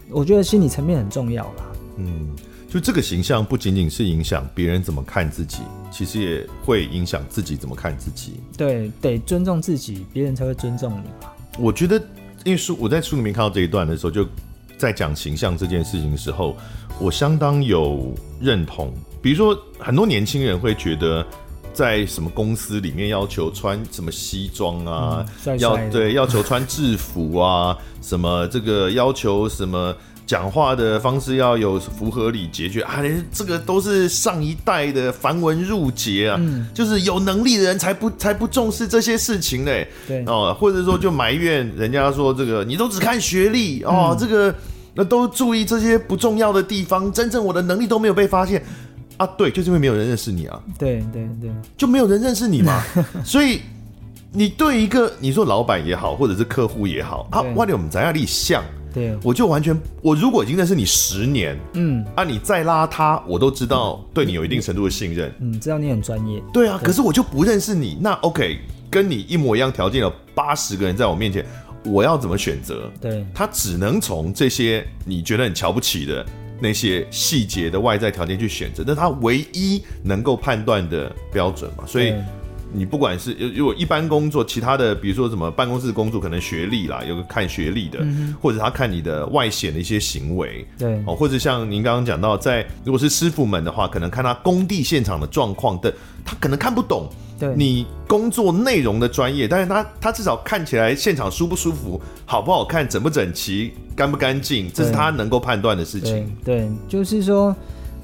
我觉得心理层面很重要啦。嗯，就这个形象不仅仅是影响别人怎么看自己，其实也会影响自己怎么看自己。对，得尊重自己，别人才会尊重你嘛。我觉得，因为书我在书里面看到这一段的时候，就在讲形象这件事情的时候，我相当有认同。比如说，很多年轻人会觉得，在什么公司里面要求穿什么西装啊，要对要求穿制服啊，*laughs* 什么这个要求什么。讲话的方式要有符合礼节，觉啊，这个都是上一代的繁文缛节啊，嗯，就是有能力的人才不才不重视这些事情嘞，对。哦，或者说就埋怨人家说这个你都只看学历哦，这个那都注意这些不重要的地方，真正我的能力都没有被发现啊，对，就是因为没有人认识你啊，对对对，就没有人认识你嘛，*laughs* 所以你对一个你说老板也好，或者是客户也好啊，我们在那里像。对，我就完全，我如果已经认识你十年，嗯，啊，你再邋遢，我都知道对你有一定程度的信任，嗯，知道你很专业。对啊，对，可是我就不认识你，那 OK，跟你一模一样条件的八十个人在我面前，我要怎么选择？对，他只能从这些你觉得很瞧不起的那些细节的外在条件去选择，那他唯一能够判断的标准嘛，所以。你不管是如果一般工作，其他的比如说什么办公室工作，可能学历啦，有个看学历的，嗯、或者他看你的外显的一些行为，对。哦，或者像您刚刚讲到，在如果是师傅们的话，可能看他工地现场的状况的，他可能看不懂你工作内容的专业，但是他他至少看起来现场舒不舒服，好不好看，整不整齐，干不干净，这是他能够判断的事情对。对，就是说，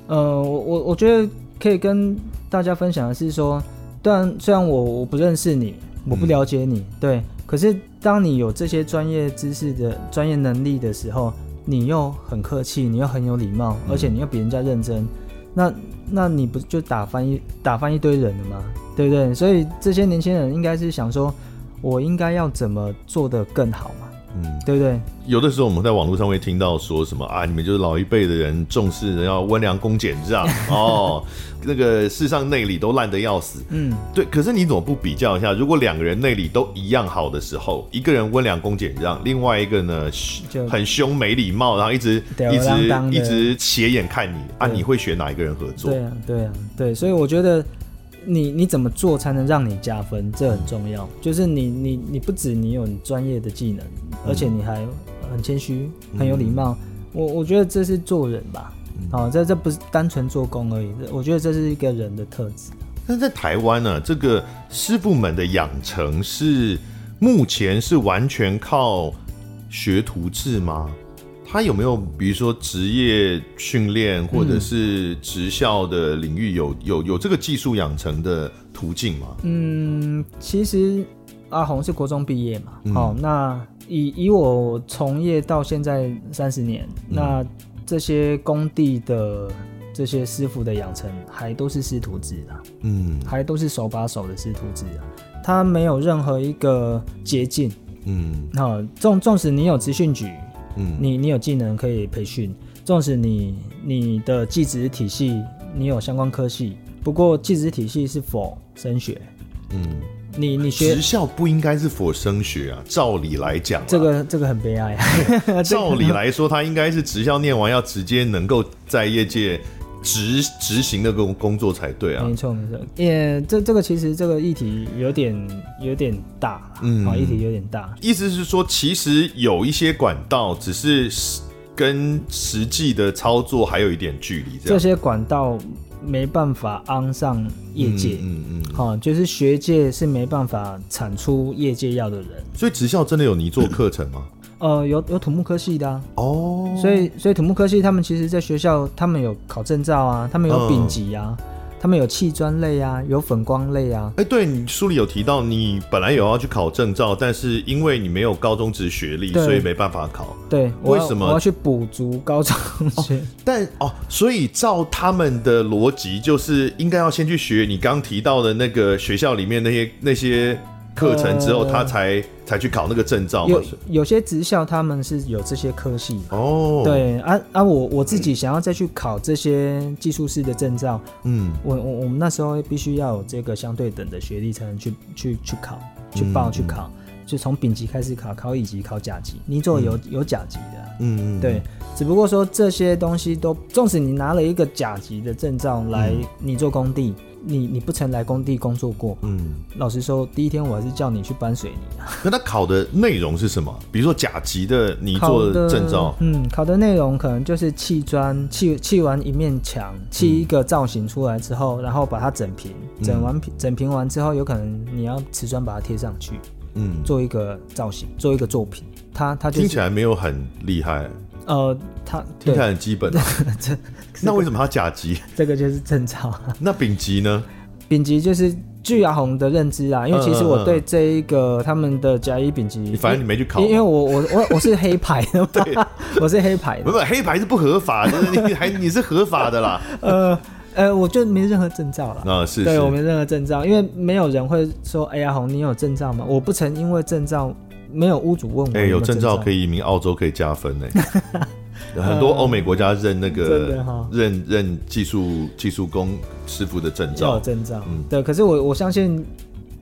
呃，我我我觉得可以跟大家分享的是说。但虽然我我不认识你，我不了解你，嗯、对，可是当你有这些专业知识的专业能力的时候，你又很客气，你又很有礼貌，而且你又比人家认真，嗯、那那你不就打翻一打翻一堆人了吗？对不对？所以这些年轻人应该是想说，我应该要怎么做得更好？嗯，对不对？有的时候我们在网络上会听到说什么啊，你们就是老一辈的人重视人要温良恭俭让 *laughs* 哦，那个世上内里都烂得要死。嗯，对。可是你怎么不比较一下？如果两个人内里都一样好的时候，一个人温良恭俭让，另外一个呢很凶没礼貌，然后一直一直一直斜眼看你啊，你会选哪一个人合作？对啊，对啊，对。所以我觉得。你你怎么做才能让你加分？这很重要。就是你你你不止你有你专业的技能，而且你还很谦虚，很有礼貌。我我觉得这是做人吧。好，这这不是单纯做工而已。我觉得这是一个人的特质。但在台湾呢，这个师傅们的养成是目前是完全靠学徒制吗？他有没有，比如说职业训练，或者是职校的领域有，有有有这个技术养成的途径吗？嗯，其实阿红是国中毕业嘛，嗯、好，那以以我从业到现在三十年，嗯、那这些工地的这些师傅的养成还都是师徒制的，嗯，还都是手把手的师徒制啊，他没有任何一个捷径，嗯，好，纵纵使你有职训局。嗯，你你有技能可以培训，纵使你你的技职体系你有相关科系，不过技职体系是 for 升学，嗯，你你学职校不应该是 for 升学啊？照理来讲，这个这个很悲哀。*laughs* 照理来说，他应该是职校念完要直接能够在业界。执执行的工工作才对啊，没错没错，也这这个其实这个议题有点有点大，嗯，议题有点大。意思是说，其实有一些管道，只是跟实际的操作还有一点距离。这些管道没办法安上业界，嗯嗯，好，就是学界是没办法产出业界要的人。所以职校真的有泥做课程吗？呃，有有土木科系的啊，哦，所以所以土木科系他们其实在学校，他们有考证照啊，他们有丙级啊，嗯、他们有砌砖类啊，有粉光类啊。哎、欸，对你书里有提到，你本来有要去考证照，但是因为你没有高中职学历，所以没办法考。对，为什么？我要去补足高中学、哦。但哦，所以照他们的逻辑，就是应该要先去学你刚提到的那个学校里面那些那些。课程之后，他才、呃、才去考那个证照。有有些职校他们是有这些科系哦。对啊啊，我我自己想要再去考这些技术师的证照，嗯，我我我们那时候必须要有这个相对等的学历才能去去去考，去报去考，嗯、就从丙级开始考，考乙级，考甲级。你做有、嗯、有甲级的，嗯嗯，对。只不过说这些东西都，纵使你拿了一个甲级的证照来，你做工地。嗯你你不曾来工地工作过，嗯，老实说，第一天我还是叫你去搬水泥啊。*laughs* 那他考的内容是什么？比如说甲级的泥做的证照，嗯，考的内容可能就是砌砖，砌砌完一面墙，砌一个造型出来之后，嗯、然后把它整平，整完平整平完之后，有可能你要瓷砖把它贴上去，嗯，做一个造型，做一个作品。他他、就是、听起来没有很厉害。呃，他听起来很基本。这 *laughs* 那为什么他甲级？这个就是证照。那丙级呢？丙级就是据阿红的认知啊，因为其实我对这一个他们的甲乙丙级，反正你没去考，因为我我我我是黑牌的，*laughs* 对，我是黑牌的，不不，黑牌是不合法的，你还你是合法的啦。*laughs* 呃呃，我就没任何证照了啊，是，对我没任何证照，因为没有人会说，哎，呀，红你有证照吗？我不曾因为证照，没有屋主问我，哎，有证照可以移民澳洲可以加分呢。*laughs* 很多欧美国家认那个认认技术技术工师傅的证照，有证照，嗯，对。可是我我相信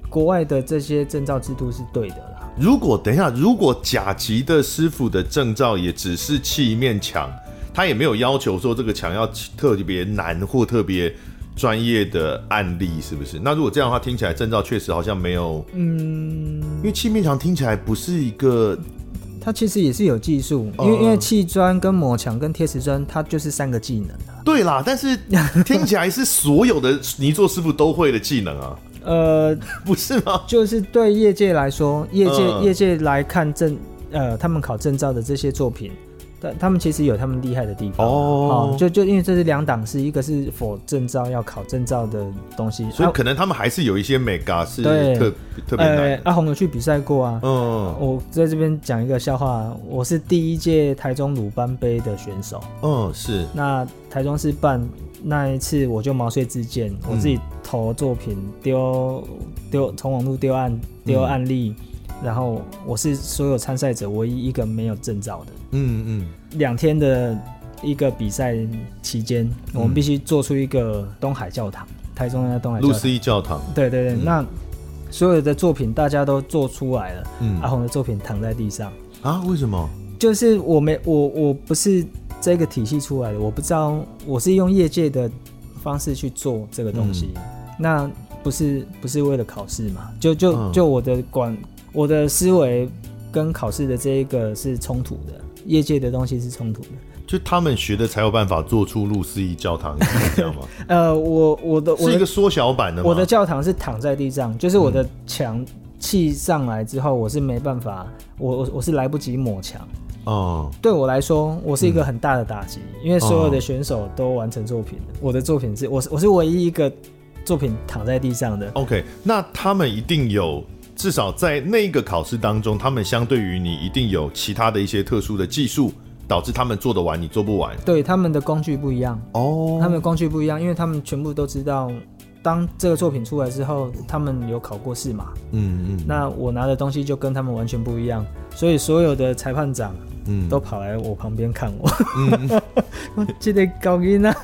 国外的这些证照制度是对的啦。如果等一下，如果甲级的师傅的证照也只是砌一面墙，他也没有要求说这个墙要特别难或特别专业的案例，是不是？那如果这样的话，听起来证照确实好像没有，嗯，因为砌面墙听起来不是一个，它其实也是有技术，因为因为砌砖跟抹墙跟贴瓷砖，它就是三个技能啊。对啦，但是听起来是所有的泥作师傅都会的技能啊。呃，*laughs* 不是吗？就是对业界来说，业界、呃、业界来看证，呃，他们考证照的这些作品。但他们其实有他们厉害的地方哦，就就因为这是两档是，一个是 for 证照要考证照的东西，所以可能他们还是有一些美嘎是特特别难的。阿红有去比赛过啊，嗯，我在这边讲一个笑话，我是第一届台中鲁班杯的选手，嗯，是。那台中市办那一次，我就毛遂自荐，我自己投作品丢丢从网路丢案丢案例。然后我是所有参赛者唯一一个没有证照的。嗯嗯。两天的一个比赛期间，我们必须做出一个东海教堂，台中的东海教堂。路思义教堂。对对对，嗯、那所有的作品大家都做出来了。嗯。阿红的作品躺在地上。啊？为什么？就是我没我我不是这个体系出来的，我不知道我是用业界的方式去做这个东西。嗯、那不是不是为了考试嘛？就就就我的管。我的思维跟考试的这一个是冲突的，业界的东西是冲突的。就他们学的才有办法做出路思义教堂，是这样吗？*laughs* 呃，我我的是一个缩小版的？我的教堂是躺在地上，就是我的墙砌上来之后，我是没办法，我我我是来不及抹墙。哦，对我来说，我是一个很大的打击，嗯、因为所有的选手都完成作品了，我的作品是我是我是唯一一个作品躺在地上的。OK，那他们一定有。至少在那个考试当中，他们相对于你一定有其他的一些特殊的技术，导致他们做得完，你做不完。对，他们的工具不一样哦，他们的工具不一样，因为他们全部都知道，当这个作品出来之后，他们有考过试嘛。嗯嗯。那我拿的东西就跟他们完全不一样，所以所有的裁判长嗯都跑来我旁边看我。嗯，我记得高音啊，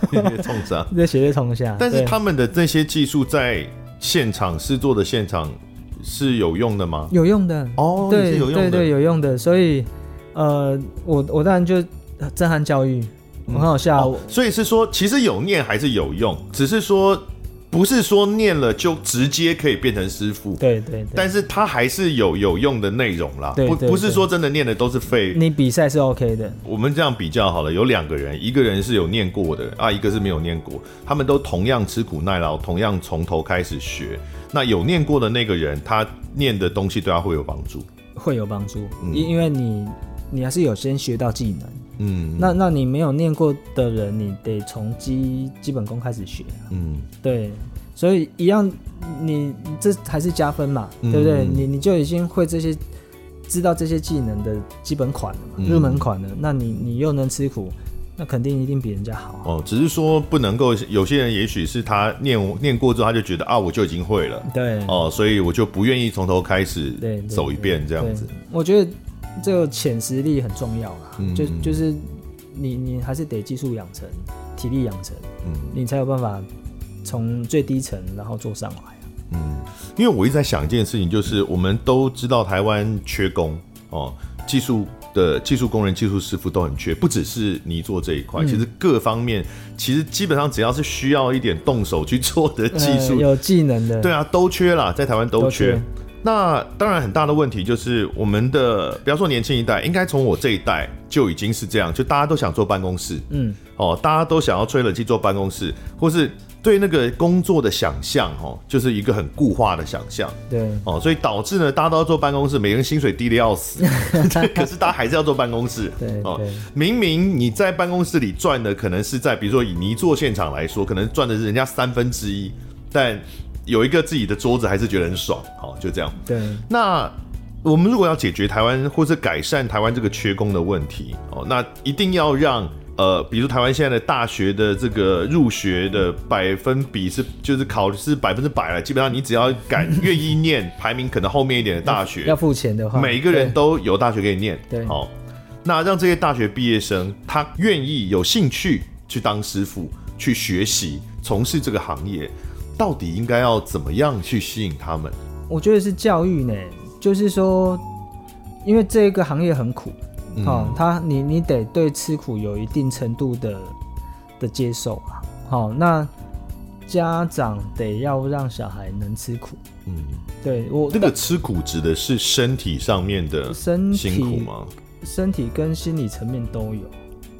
冲上，*laughs* 在血泪冲下。但是他们的这些技术在现场试做的现场。是有用的吗？有用的哦，对，有用的，对对，有用的。所以，呃，我我当然就震撼教育，很好笑。哦，所以是说，其实有念还是有用，只是说不是说念了就直接可以变成师傅。对对对。但是他还是有有用的内容啦，不不是说真的念的都是废。你比赛是 OK 的。我们这样比较好了，有两个人，一个人是有念过的啊，一个是没有念过，他们都同样吃苦耐劳，同样从头开始学。那有念过的那个人，他念的东西对他会有帮助，会有帮助，因、嗯、因为你你还是有先学到技能，嗯，那那你没有念过的人，你得从基基本功开始学，嗯，对，所以一样，你这还是加分嘛，嗯、对不对？你你就已经会这些，知道这些技能的基本款了嘛，嗯、入门款了，那你你又能吃苦。那肯定一定比人家好哦，只是说不能够，有些人也许是他念念过之后，他就觉得啊，我就已经会了，对，哦，所以我就不愿意从头开始走一遍这样子。我觉得这个潜实力很重要啦，嗯、就就是你你还是得技术养成，体力养成，嗯，你才有办法从最低层然后做上来啊。嗯，因为我一直在想一件事情，就是我们都知道台湾缺工哦，技术。的技术工人、技术师傅都很缺，不只是泥做这一块，嗯、其实各方面，其实基本上只要是需要一点动手去做的技术、呃，有技能的，对啊，都缺啦，在台湾都缺。都缺。那当然很大的问题就是，我们的不要说年轻一代，应该从我这一代就已经是这样，就大家都想坐办公室，嗯，哦，大家都想要吹冷气坐办公室，或是。对那个工作的想象，哦，就是一个很固化的想象，对，哦，所以导致呢，大家都要坐办公室，每个人薪水低的要死，*laughs* 可是大家还是要坐办公室，*laughs* 对，哦，明明你在办公室里赚的可能是在，比如说以泥做现场来说，可能赚的是人家三分之一，但有一个自己的桌子还是觉得很爽，好，就这样，对。那我们如果要解决台湾或是改善台湾这个缺工的问题，哦，那一定要让。呃，比如台湾现在的大学的这个入学的百分比是，就是考是百分之百了。基本上你只要敢愿意念，排名可能后面一点的大学，要付钱的话，每一个人都有大学可以念。对，好，那让这些大学毕业生他愿意有兴趣去当师傅，去学习从事这个行业，到底应该要怎么样去吸引他们？我觉得是教育呢，就是说，因为这个行业很苦。嗯、哦，他你你得对吃苦有一定程度的的接受啊。好、哦，那家长得要让小孩能吃苦。嗯，对我这个吃苦指的是身体上面的辛苦吗？身体跟心理层面都有，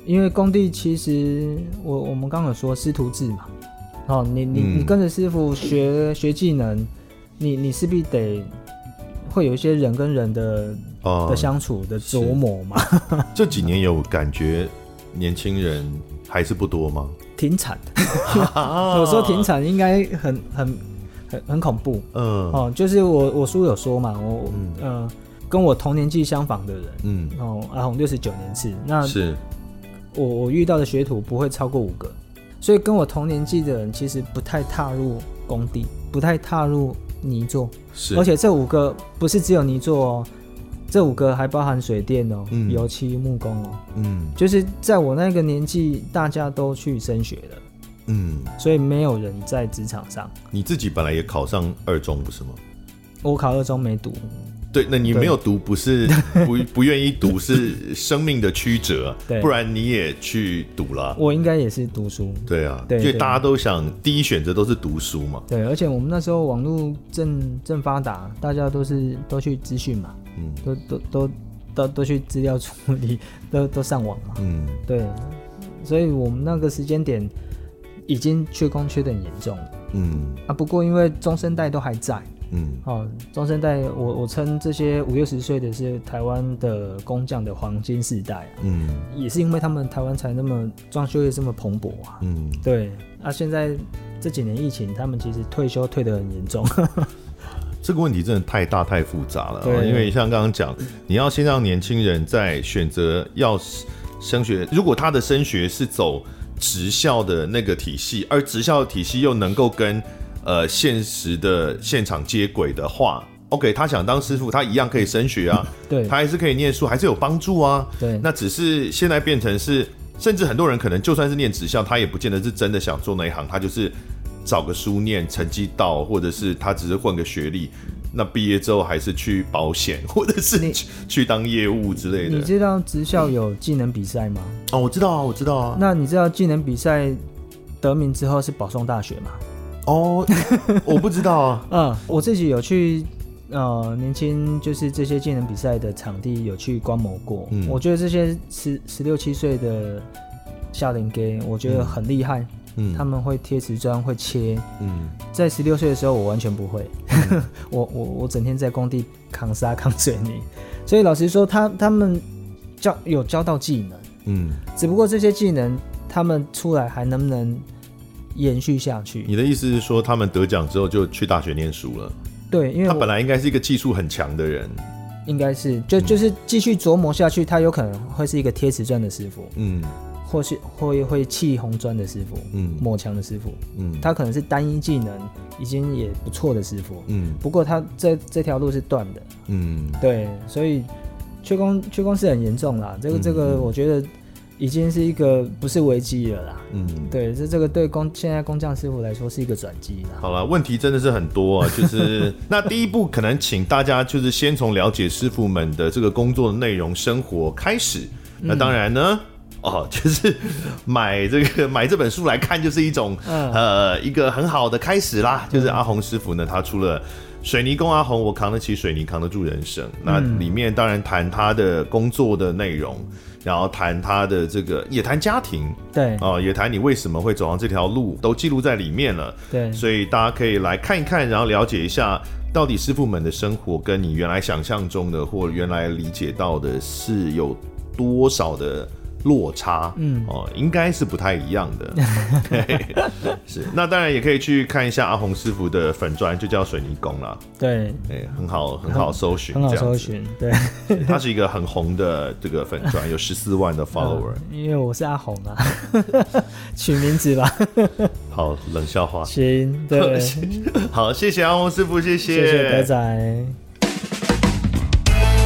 因为工地其实我我们刚刚有说师徒制嘛。哦，你你你跟着师傅学学技能，你你势必得会有一些人跟人的、呃、的相处的琢磨嘛。这几年有感觉年轻人还是不多吗？挺惨的，有时候挺惨，应该很很很很恐怖。嗯，哦，就是我我叔有说嘛，我嗯、呃、跟我同年纪相仿的人，嗯，哦，阿红六十九年次，那是我我遇到的学徒不会超过五个。所以跟我同年纪的人，其实不太踏入工地，不太踏入泥作。是，而且这五个不是只有泥做哦，这五个还包含水电哦、嗯、油漆、木工哦。嗯，就是在我那个年纪，大家都去升学了。嗯，所以没有人在职场上。你自己本来也考上二中不是吗？我考二中没读。对，那你没有读，不是不 *laughs* 不愿意读，是生命的曲折，对，不然你也去读了。我应该也是读书。对啊，对，因为大家都想第一选择都是读书嘛。对，而且我们那时候网络正正发达，大家都是都去资讯嘛，嗯，都都都都都去资料处理，*laughs* 都都上网嘛，嗯，对，所以我们那个时间点已经缺工缺的很严重了，嗯啊，不过因为中生代都还在。嗯，好，中生代，我我称这些五六十岁的是台湾的工匠的黄金世代啊。嗯，也是因为他们台湾才那么装修业这么蓬勃啊。嗯，对。啊，现在这几年疫情，他们其实退休退得很严重。*laughs* 这个问题真的太大太复杂了。对，因为像刚刚讲，你要先让年轻人在选择要升学，如果他的升学是走职校的那个体系，而职校的体系又能够跟呃，现实的现场接轨的话，OK，他想当师傅，他一样可以升学啊，*laughs* 对，他还是可以念书，还是有帮助啊，对。那只是现在变成是，甚至很多人可能就算是念职校，他也不见得是真的想做那一行，他就是找个书念，成绩到，或者是他只是混个学历，那毕业之后还是去保险，或者是去去当业务之类的。你知道职校有技能比赛吗？哦，我知道啊，我知道啊。那你知道技能比赛得名之后是保送大学吗？哦，我不知道啊。*laughs* 嗯，我自己有去，呃，年轻就是这些技能比赛的场地有去观摩过。嗯，我觉得这些十十六七岁的少年家，我觉得很厉害。嗯，他们会贴瓷砖，会切。嗯，在十六岁的时候，我完全不会。嗯、*laughs* 我我我整天在工地扛沙扛水泥，所以老实说，他他们教有教到技能。嗯，只不过这些技能他们出来还能不能？延续下去。你的意思是说，他们得奖之后就去大学念书了？对，因为他本来应该是一个技术很强的人，应该是就就是继续琢磨下去，他有可能会是一个贴瓷砖的师傅，嗯，或是会会砌红砖的师傅，嗯，抹墙的师傅，嗯，他可能是单一技能已经也不错的师傅，嗯，不过他这这条路是断的，嗯，对，所以缺工缺工是很严重啦，这个这个我觉得。已经是一个不是危机了啦，嗯，对，这这个对工现在工匠师傅来说是一个转机啦。好了，问题真的是很多啊，*laughs* 就是那第一步可能请大家就是先从了解师傅们的这个工作的内容、生活开始。嗯、那当然呢，哦，就是买这个买这本书来看，就是一种、嗯、呃一个很好的开始啦。就是阿红师傅呢，他出了《水泥工阿红，我扛得起水泥，扛得住人生》。那里面当然谈他的工作的内容。然后谈他的这个，也谈家庭，对，哦，也谈你为什么会走上这条路，都记录在里面了，对，所以大家可以来看一看，然后了解一下，到底师傅们的生活跟你原来想象中的或原来理解到的是有多少的。落差，嗯，哦，应该是不太一样的，*laughs* *laughs* 是。那当然也可以去看一下阿红师傅的粉砖，就叫水泥工啦。对，哎，很好，很好搜寻，很好搜寻。对，他是一个很红的这个粉砖，有十四万的 follower。因为我是阿红啊，*laughs* 取名字吧。好，冷笑话。行，对，好，谢谢阿红师傅，谢谢，谢谢德仔。